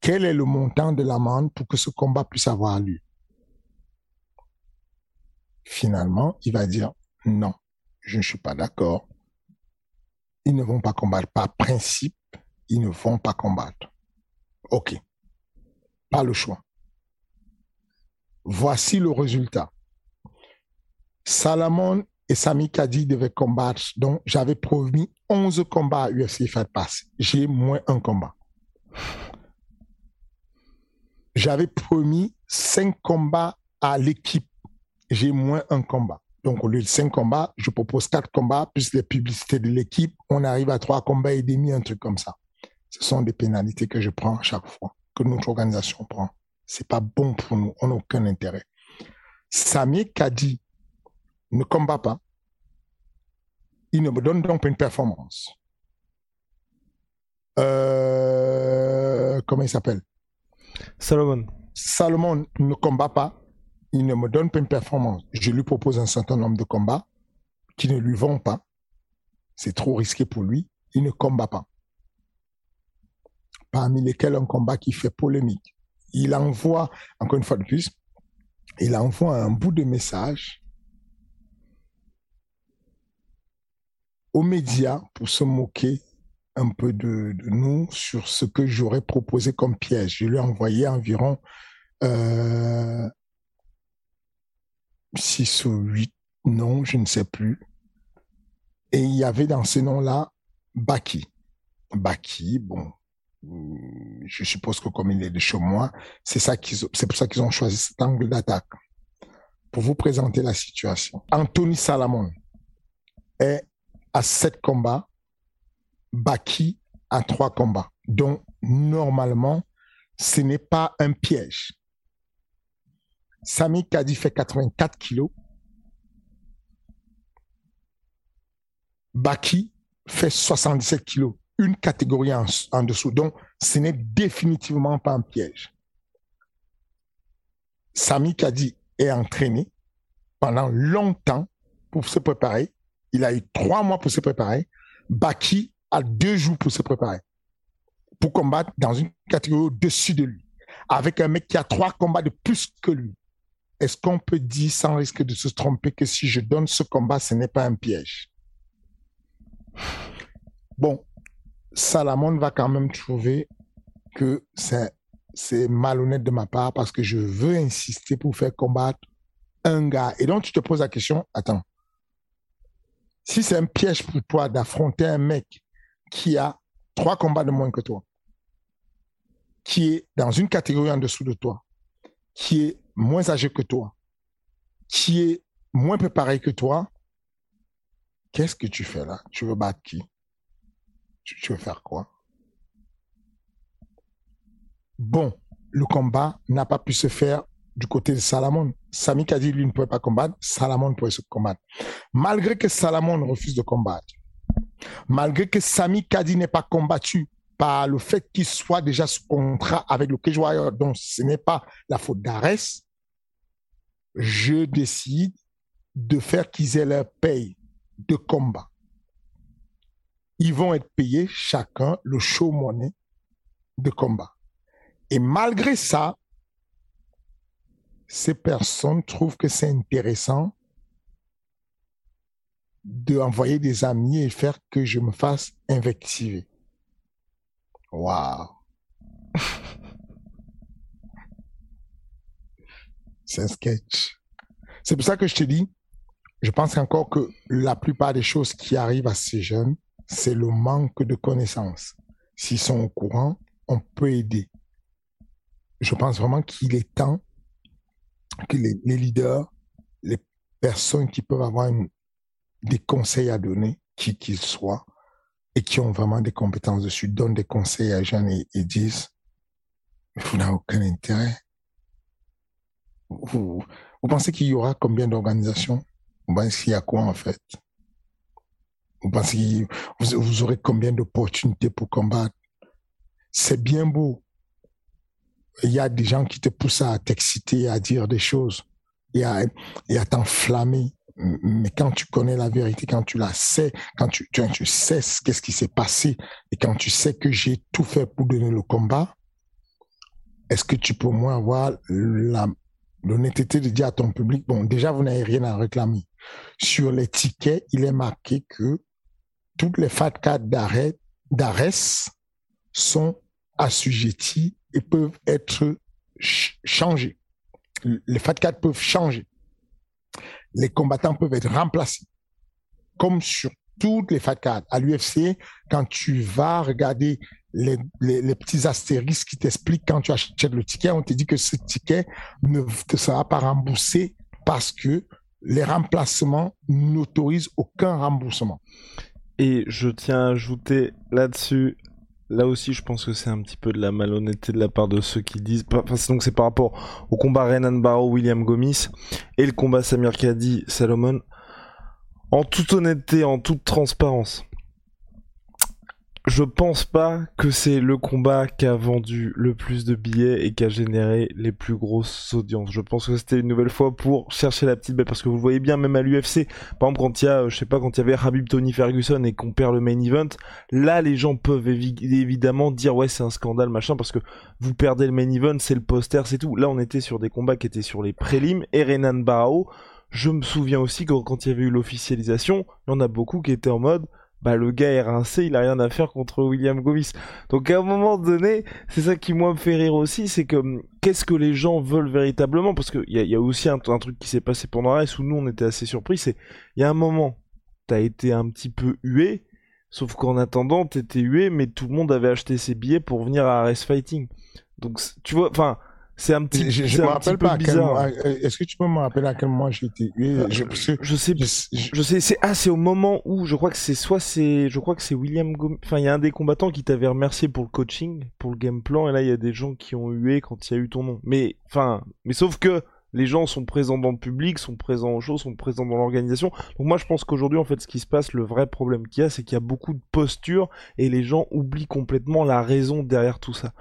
Quel est le montant de l'amende pour que ce combat puisse avoir lieu? Finalement, il va dire non, je ne suis pas d'accord. Ils ne vont pas combattre. Par principe, ils ne vont pas combattre. OK. Pas le choix. Voici le résultat. Salamon et Sami Kadi devaient combattre. Donc, j'avais promis 11 combats à UFC Fight Pass. J'ai moins un combat. J'avais promis 5 combats à l'équipe. J'ai moins un combat. Donc, au lieu de 5 combats, je propose 4 combats, plus les publicités de l'équipe. On arrive à 3 combats et demi, un truc comme ça. Ce sont des pénalités que je prends à chaque fois, que notre organisation prend. C'est pas bon pour nous. On n'a aucun intérêt. Sami Kadi ne combat pas. Il ne me donne donc pas une performance. Euh, comment il s'appelle? Salomon. Salomon ne combat pas. Il ne me donne pas une performance. Je lui propose un certain nombre de combats qui ne lui vont pas. C'est trop risqué pour lui. Il ne combat pas. Parmi lesquels un combat qui fait polémique. Il envoie, encore une fois de plus, il envoie un bout de message aux médias pour se moquer un peu de, nous sur ce que j'aurais proposé comme piège. Je lui ai envoyé environ euh, 6 ou 8 noms, je ne sais plus. Et il y avait dans ces noms-là Baki. Baki, bon, hum, je suppose que comme il est de chez moi, c'est ça qu'ils c'est pour ça qu'ils ont choisi cet angle d'attaque. Pour vous présenter la situation. Anthony Salamon est à 7 combats, Baki à 3 combats. Donc, normalement, ce n'est pas un piège. Sami Kadi fait 84 kilos. Baki fait 77 kilos. Une catégorie en, en dessous. Donc, ce n'est définitivement pas un piège. Sami Kadi est entraîné pendant longtemps pour se préparer. Il a eu trois mois pour se préparer. Baki a deux jours pour se préparer. Pour combattre dans une catégorie au-dessus de lui. Avec un mec qui a trois combats de plus que lui. Est-ce qu'on peut dire sans risque de se tromper que si je donne ce combat, ce n'est pas un piège? Bon, Salamon va quand même trouver que c'est malhonnête de ma part parce que je veux insister pour faire combattre un gars. Et donc, tu te poses la question, attends, si c'est un piège pour toi d'affronter un mec qui a trois combats de moins que toi, qui est dans une catégorie en dessous de toi, qui est moins âgé que toi, qui est moins préparé que toi, qu'est-ce que tu fais là? Tu veux battre qui? Tu veux faire quoi? Bon, le combat n'a pas pu se faire du côté de Salamon. Sami Kadi, lui, ne pouvait pas combattre. Salamon pouvait se combattre. Malgré que Salamon refuse de combattre, malgré que Sami Kadi n'ait pas combattu par le fait qu'il soit déjà sous contrat avec le Cage Warrior, donc ce n'est pas la faute d'Ares, je décide de faire qu'ils aient leur paye de combat. Ils vont être payés chacun le show money de combat. Et malgré ça, ces personnes trouvent que c'est intéressant d'envoyer des amis et faire que je me fasse invectiver. Waouh! c'est un sketch. C'est pour ça que je te dis, je pense encore que la plupart des choses qui arrivent à ces jeunes, c'est le manque de connaissances. S'ils sont au courant, on peut aider je pense vraiment qu'il est temps que les, leaders, les personnes qui peuvent avoir des conseils à donner, qui qu'ils soient, et qui ont vraiment des compétences dessus, donnent des conseils à jeunes et, disent, mais vous n'avez aucun intérêt. Vous, pensez qu'il y aura combien d'organisations? Vous pensez qu'il y a quoi en fait? Vous pensez que vous aurez combien d'opportunités pour combattre? C'est bien beau il y a des gens qui te poussent à t'exciter, à dire des choses et à t'enflammer. Mais quand tu connais la vérité, quand tu la sais, quand tu, sais qu'est-ce qui s'est passé et quand tu sais que j'ai tout fait pour donner le combat, est-ce que tu peux moins avoir l'honnêteté de dire à ton public, bon, déjà, vous n'avez rien à réclamer. Sur les tickets, il est marqué que toutes les fat d'arrêt, d'Ares sont assujetties et peuvent être changés. Les Fat peuvent changer. Les combattants peuvent être remplacés. Comme sur toutes les Fat À l'UFC, quand tu vas regarder les, petits astérisques qui t'expliquent quand tu achètes le ticket, on te dit que ce ticket ne te sera pas remboursé parce que les remplacements n'autorisent aucun remboursement. Et je tiens à ajouter là-dessus là aussi, je pense que c'est un petit peu de la malhonnêteté de la part de ceux qui disent. Enfin, donc c'est par rapport au combat Renan Barrow, William Gomis et le combat Samir Kadi, Salomon. En toute honnêteté, en toute transparence, je pense pas que c'est le combat qui a vendu le plus de billets et qui a généré les plus grosses audiences. Je pense que c'était une nouvelle fois pour chercher la petite bête parce que vous voyez bien même à l'UFC, par exemple quand il y a, je sais pas, quand il y avait Habib Tony Ferguson et qu'on perd le main event, là les gens peuvent évidemment dire ouais c'est un scandale machin parce que vous perdez le main event, c'est le poster, c'est tout. Là on était sur des combats qui étaient sur les prélims et Renan Barao. Je me souviens aussi que quand il y avait eu l'officialisation, il y en a beaucoup qui étaient en mode bah le gars est rincé, il a rien à faire contre William Gomis. Donc à un moment donné, c'est ça qui moi me fait rire aussi, c'est que hum, qu'est-ce que les gens veulent véritablement? Parce qu'il y a, aussi un, truc qui s'est passé pendant RS où nous on était assez surpris, c'est il y a un moment, t'as été un petit peu hué, sauf qu'en attendant t'étais hué, mais tout le monde avait acheté ses billets pour venir à RS Fighting. Donc tu vois, enfin c'est un petit, je, je me rappelle pas bizarre. Euh, est-ce que tu peux me rappeler à quel moment j'ai été je, je, sais, je, sais, c'est ah, c'est au moment où je crois que c'est soit c'est, je crois que c'est William enfin il y a un des combattants qui t'avait remercié pour le coaching, pour le game plan, et là il y a des gens qui ont hué quand il y a eu ton nom. Mais enfin, mais sauf que les gens sont présents dans le public, sont présents aux shows, sont présents dans l'organisation. Donc moi je pense qu'aujourd'hui en fait ce qui se passe, le vrai problème qu'il y a, c'est qu'il y a beaucoup de postures et les gens oublient complètement la raison derrière tout ça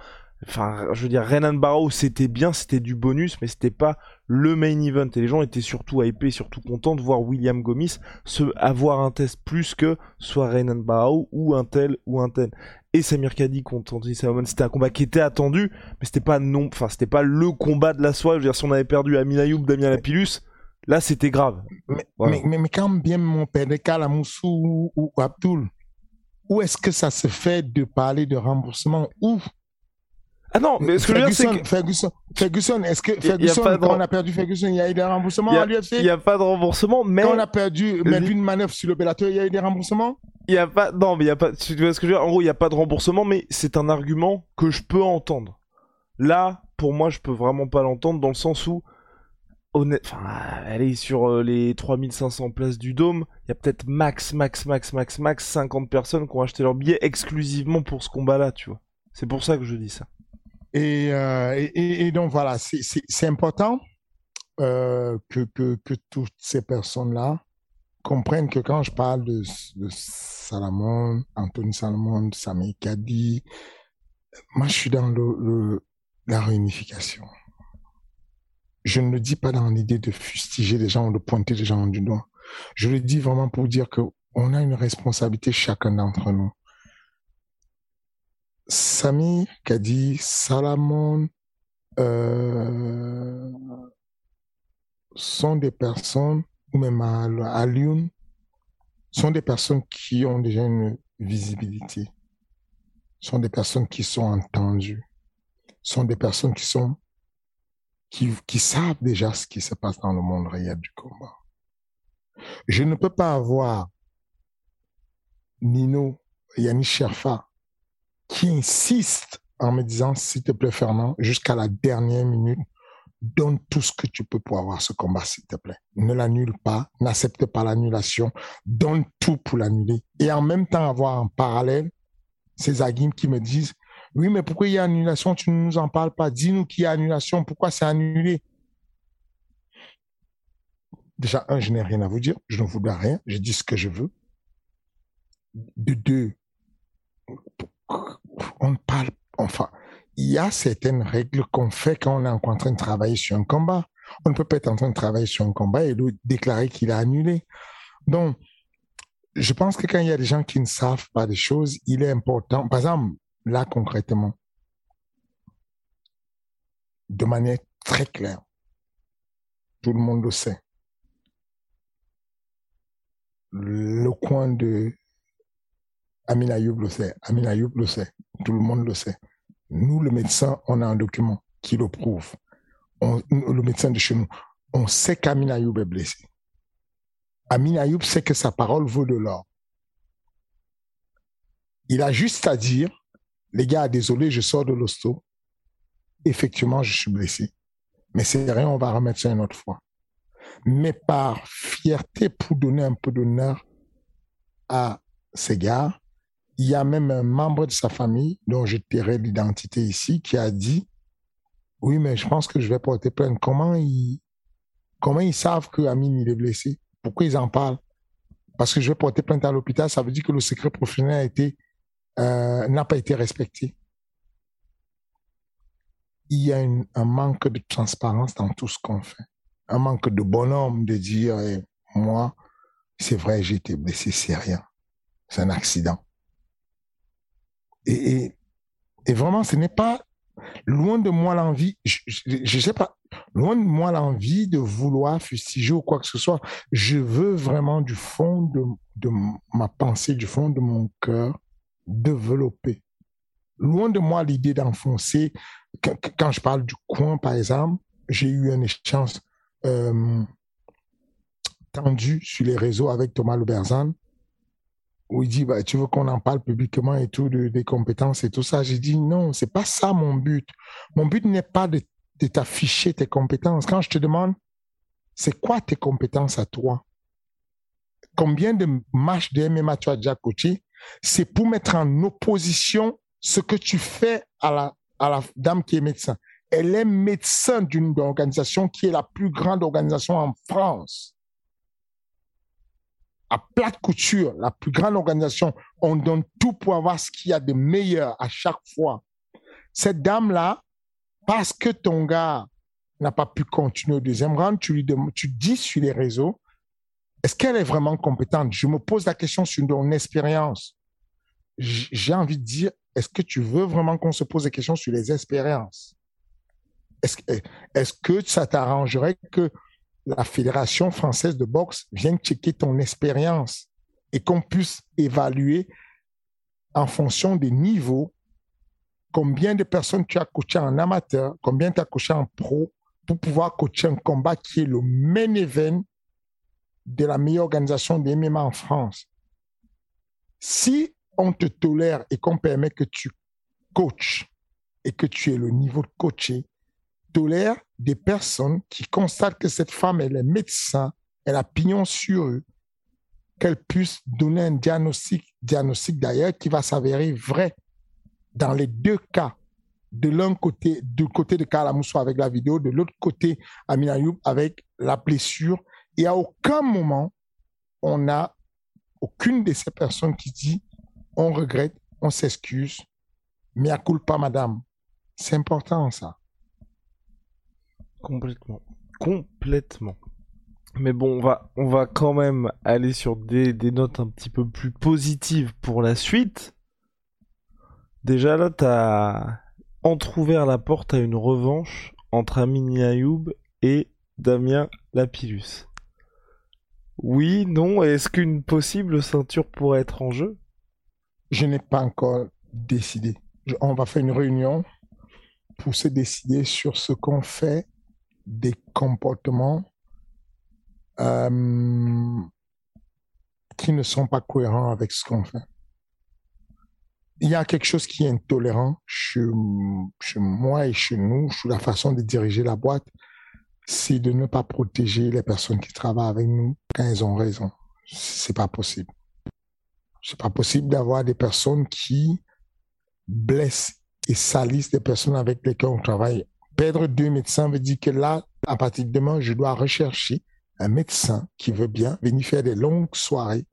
Enfin, je veux dire, Renan Barrow, c'était bien, c'était du bonus, mais c'était pas le main event. Et les gens étaient surtout hypés, surtout contents de voir William Gomis se avoir un test plus que soit Renan Barrow ou un tel ou un tel. Et Samir Kadi contre Anthony Salomon, c'était un combat qui était attendu, mais c'était pas non, enfin, c'était pas le combat de la soirée. Je veux dire, si on avait perdu Amin Ayoub, Damien Lapillus, là, c'était grave. Mais, mais, mais, quand bien mon père de Kalamoussou ou, ou Abdul, où est-ce que ça se fait de parler de remboursement? Où ah non, mais ce que Ferguson, je veux dire, c'est que... Ferguson, Ferguson, est-ce que Ferguson, de- quand on a perdu Ferguson, il y a eu des remboursements à l'UFC Il n'y a pas de remboursement, mais Quand on a perdu Le- Melvin Manœuvre sur Bellator, il y a eu des remboursements il y a pas. Non, mais il y a pas. Tu vois ce que je veux dire? En gros, il n'y a pas de remboursement, mais c'est un argument que je peux entendre. Là, pour moi, je peux vraiment pas l'entendre dans le sens où, honnête, enfin, allez sur euh, les 3500 places du Dôme, il y a peut-être max, max, max, max, max 50 personnes qui ont acheté leur billet exclusivement pour ce combat-là, tu vois. C'est pour ça que je dis ça. Et, euh, et, donc voilà, c'est- important euh, que, toutes ces personnes-là comprennent que quand je parle de, de Salomon, Anthony Salomon, Sami Kadi, moi je suis dans la réunification. Je ne le dis pas dans l'idée de fustiger les gens ou de pointer les gens du doigt. Je le dis vraiment pour dire que on a une responsabilité chacun d'entre nous. Sami Kadi, Salamon, euh, sont des personnes, ou même Al- Alioune, sont des personnes qui ont déjà une visibilité, sont des personnes qui sont entendues, sont des personnes qui sont, qui, qui savent déjà ce qui se passe dans le monde réel du combat. Je ne peux pas avoir Nino, Yannick Sherfa, qui insiste en me disant, s'il te plaît, Fernand, jusqu'à la dernière minute, donne tout ce que tu peux pour avoir ce combat, s'il te plaît. Ne l'annule pas, n'accepte pas l'annulation, donne tout pour l'annuler. Et en même temps, avoir en parallèle ces Agim qui me disent, oui, mais pourquoi il y a annulation, tu ne nous en parles pas, dis-nous qu'il y a annulation, pourquoi c'est annulé Déjà, un, je n'ai rien à vous dire, je ne vous dois rien, je dis ce que je veux. De deux, on parle, enfin, il y a certaines règles qu'on fait quand on est en train de travailler sur un combat. On ne peut pas être en train de travailler sur un combat et l'autre déclarer qu'il a annulé. Donc, je pense que quand il y a des gens qui ne savent pas des choses, il est important, par exemple, là concrètement, de manière très claire, tout le monde le sait. Le coin de Amin Ayoub le sait, Amin Ayoub le sait, tout le monde le sait. Nous, le médecin, on a un document qui le prouve. Le médecin de chez nous, on sait qu'Amin Ayoub est blessé. Amin Ayoub sait que sa parole vaut de l'or. Il a juste à dire, les gars, désolé, je sors de l'hosto. Effectivement, je suis blessé. Mais c'est rien, on va remettre ça une autre fois. Mais par fierté pour donner un peu d'honneur à ces gars, il y a même un membre de sa famille, dont je tairai l'identité ici, qui a dit Oui, mais je pense que je vais porter plainte. Comment ils, comment ils savent que Amine il est blessé? Pourquoi ils en parlent? Parce que je vais porter plainte à l'hôpital, ça veut dire que le secret professionnel a été, euh, n'a pas été respecté. Il y a un manque de transparence dans tout ce qu'on fait. Un manque de bonhomme de dire Eh, Moi, c'est vrai, j'ai été blessé, c'est rien. C'est un accident. Et, vraiment, ce n'est pas loin de moi l'envie, je, je sais pas, loin de moi l'envie de vouloir fustiger ou quoi que ce soit. Je veux vraiment du fond de, de ma pensée, du fond de mon cœur, développer. Loin de moi l'idée d'enfoncer. Quand, je parle du coin, par exemple, j'ai eu un échange euh, tendu sur les réseaux avec Thomas Leberzan où il dit bah, tu veux qu'on en parle publiquement et tout de, des compétences et tout ça. J'ai dit non c'est pas ça mon but. Mon but n'est pas de, t'afficher tes compétences. Quand je te demande c'est quoi tes compétences à toi? Combien de matchs de MMA tu as déjà coaché? C'est pour mettre en opposition ce que tu fais à la dame qui est médecin. Elle est médecin d'une organisation qui est la plus grande organisation en France à plate couture, la plus grande organisation, on donne tout pour avoir ce qu'il y a de meilleur à chaque fois. Cette dame-là, parce que ton gars n'a pas pu continuer au deuxième round, tu lui tu dis sur les réseaux, est-ce qu'elle est vraiment compétente? Je me pose la question sur ton expérience. J'ai envie de dire, est-ce que tu veux vraiment qu'on se pose des questions sur les expériences? Est-ce est que ça t'arrangerait que la Fédération française de boxe vienne checker ton expérience et qu'on puisse évaluer en fonction des niveaux combien de personnes tu as coaché en amateur, combien tu as coaché en pro pour pouvoir coacher un combat qui est le main event de la meilleure organisation des MMA en France. Si on te tolère et qu'on permet que tu coaches et que tu aies le niveau de coacher, des personnes qui constatent que cette femme, elle est médecin, elle a pignon sur eux, qu'elle puisse donner un diagnostic, diagnostic d'ailleurs qui va s'avérer vrai dans les deux cas. De l'un côté, du côté de Kalamousso avec la vidéo, de l'autre côté, Amina Youb avec la blessure. Et à aucun moment, on n'a aucune de ces personnes qui dit on regrette, on s'excuse, mais à pas madame. C'est important, ça. Complètement. Complètement. Mais bon, on va, quand même aller sur des, des notes un petit peu plus positives pour la suite. Déjà là, t'as entrouvert la porte à une revanche entre Amini Ayoub et Damien Lapillus. Oui, non, est-ce qu'une possible ceinture pourrait être en jeu? Je n'ai pas encore décidé. On va faire une réunion pour se décider sur ce qu'on fait des comportements euh, qui ne sont pas cohérents avec ce qu'on fait. Il y a quelque chose qui est intolérant chez, moi et chez nous, sur la façon de diriger la boîte, c'est de ne pas protéger les personnes qui travaillent avec nous quand elles ont raison. C'est pas possible. C'est pas possible d'avoir des personnes qui blessent et salissent des personnes avec lesquelles on travaille. Perdre deux médecins veut dire que là, à partir de demain, je dois rechercher un médecin qui veut bien venir faire des longues soirées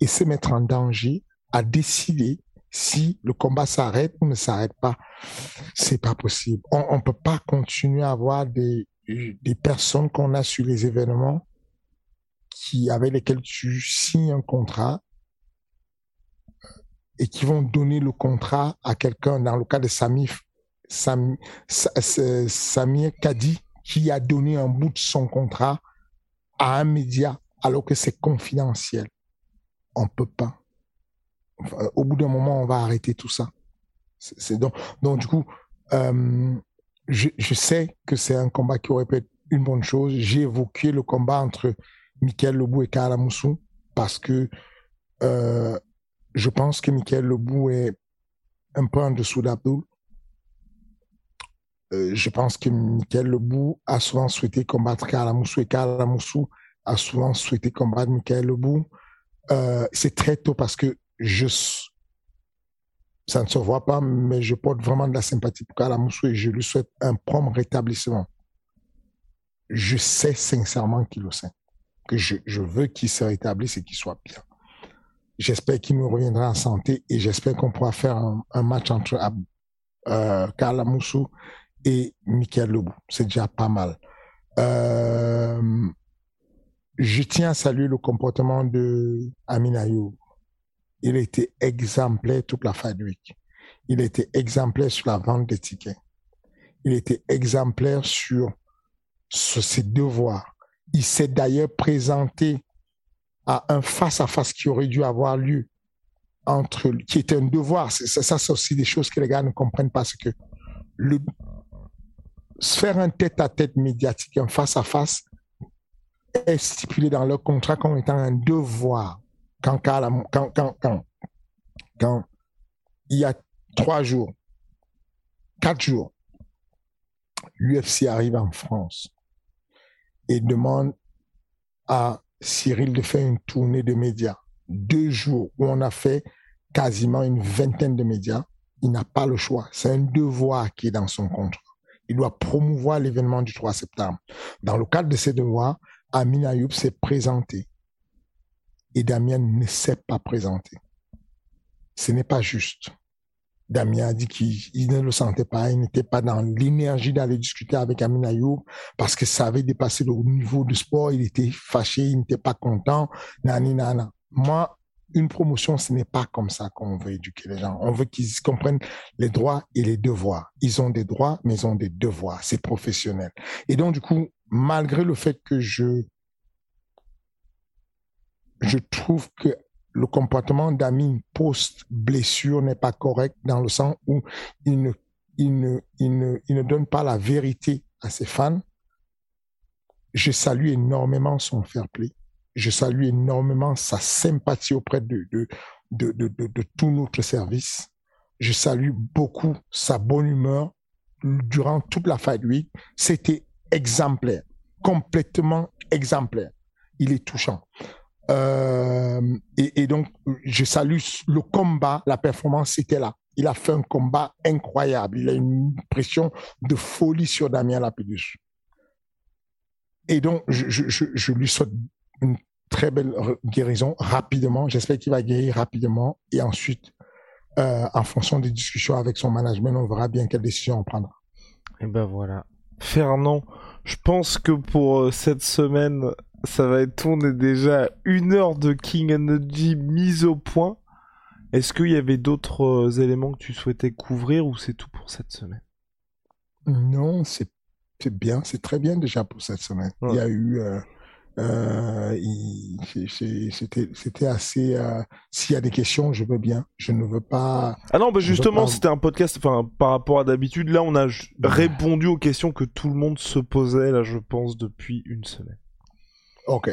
et se mettre en danger à décider si le combat s'arrête ou ne s'arrête pas. C'est pas possible. On, ne peut pas continuer à avoir des, des personnes qu'on a sur les événements qui, avec lesquels tu signes un contrat et qui vont donner le contrat à quelqu'un. Dans le cas de Samir, Samir, Kadi, qui a donné un bout de son contrat à un média alors que c'est confidentiel. On peut pas. au bout d'un moment, on va arrêter tout ça. C'est donc, donc du coup, euh, je, je, sais que c'est un combat qui aurait pu être une bonne chose. J'ai évoqué le combat entre Michael Lebou et Kala Moussou parce que euh, je pense que Michael Lebou est un peu en dessous d'Abdul. Euh, je pense que Michael Lebou a souvent souhaité combattre Kalamoussou et Kalamoussou a souvent souhaité combattre Michael Lebou. Euh, c'est très tôt parce que je, ça ne se voit pas, mais je porte vraiment de la sympathie pour Kalamoussou et je lui souhaite un prompt rétablissement. Je sais sincèrement qu'il le sait, que je, veux qu'il se rétablisse et qu'il soit bien. J'espère qu'il me reviendra en santé et j'espère qu'on pourra faire un, match entre euh, Kalamoussou et Michael Lebou. C'est déjà pas mal. Euh, je tiens à saluer le comportement de Amin Il était exemplaire toute la Fight Week. Il était exemplaire sur la vente des tickets. Il était exemplaire sur, ses devoirs. Il s'est d'ailleurs présenté à un face-à-face qui aurait dû avoir lieu entre, qui était un devoir. Ça, ça c'est aussi des choses que les gars ne comprennent pas. C'est que le, se faire un tête-à-tête médiatique, un face-à-face, est stipulé dans leur contrat comme étant un devoir. Quand, il y a trois jours, quatre jours, l'UFC arrive en France et demande à Cyril de faire une tournée de médias. Deux jours où on a fait quasiment une vingtaine de médias. Il n'a pas le choix. C'est un devoir qui est dans son contrat il doit promouvoir l'événement du 3 septembre. Dans le cadre de ces devoirs, Amin Ayoub s'est présenté et Damien ne s'est pas présenté. Ce n'est pas juste. Damien a dit qu'il ne le sentait pas, il n'était pas dans l'énergie d'aller discuter avec Amin Ayoub parce que ça avait dépassé le niveau du sport, il était fâché, il n'était pas content, nani nana. Moi, une promotion, ce n'est pas comme ça qu'on veut éduquer les gens. On veut qu'ils comprennent les droits et les devoirs. Ils ont des droits, mais ils ont des devoirs. C'est professionnel. Et donc, du coup, malgré le fait que je, je trouve que le comportement d'Amin post-blessure n'est pas correct dans le sens où il ne, il ne, il ne, il ne donne pas la vérité à ses fans. Je salue énormément son fair play. Je salue énormément sa sympathie auprès de, de, de, de, tout notre service. Je salue beaucoup sa bonne humeur durant toute la Fight Week. C'était exemplaire, complètement exemplaire. Il est touchant. Euh, et, donc, je salue le combat, la performance, c'était là. Il a fait un combat incroyable. Il a une pression de folie sur Damien Lapidus. Et donc, je, je, je, lui souhaite une très belle guérison rapidement. J'espère qu'il va guérir rapidement. Et ensuite, euh, en fonction des discussions avec son management, on verra bien quelle décision on prendra. Et ben voilà. Fernand, je pense que pour euh, cette semaine, ça va être, est déjà une heure de King Energy mise au point. Est-ce qu'il y avait d'autres euh, éléments que tu souhaitais couvrir ou c'est tout pour cette semaine? Non, c'est bien, c'est très bien déjà pour cette semaine. Ouais. Il y a eu, euh, euh, c'était assez. Euh, S'il y a des questions, je veux bien. Je ne veux pas. Ah non, bah justement, c'était un podcast. Enfin, par rapport à d'habitude, là, on a répondu aux questions que tout le monde se posait là, je pense, depuis une semaine. Ok.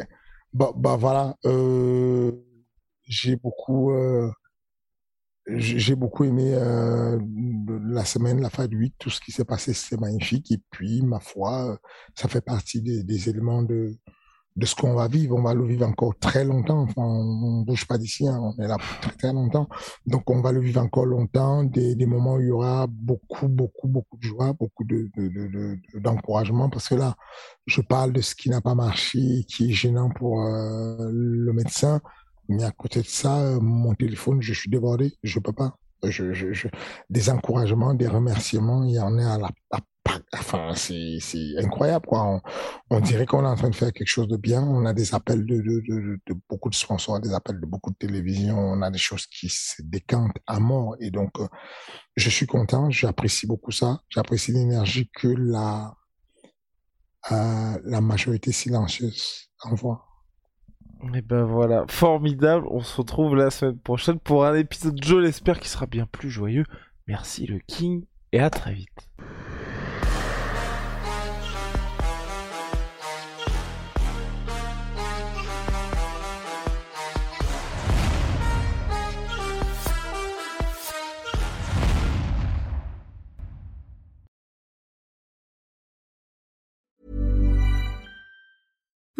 Bah, bah voilà. Euh, j'ai beaucoup, euh, j'ai beaucoup aimé la semaine, la fin du 8, tout ce qui s'est passé, c'est magnifique. Et puis, ma foi, ça fait partie des, des éléments de, de ce qu'on va vivre. On va le vivre encore très longtemps. Enfin, on ne bouge pas d'ici, hein. on est là très très longtemps. Donc, on va le vivre encore longtemps. Des, moments où il y aura beaucoup, beaucoup, beaucoup de joie, beaucoup de, d'encouragement. De, de, parce que là, je parle de ce qui n'a pas marché, qui est gênant pour euh, le médecin. Mais à côté de ça, mon téléphone, je suis débordé. Je peux pas. Je, des encouragements, des remerciements, il y en a à la, enfin, c'est, incroyable, quoi. On, dirait qu'on est en train de faire quelque chose de bien. On a des appels de, beaucoup de sponsors, des appels de beaucoup de télévision. On a des choses qui se décantent à mort. Et donc, euh, je suis content. J'apprécie beaucoup ça. J'apprécie l'énergie que la, euh, majorité silencieuse envoie. Et ben voilà, formidable. On se retrouve la semaine prochaine pour un épisode, je l'espère, qui sera bien plus joyeux. Merci le King et à très vite.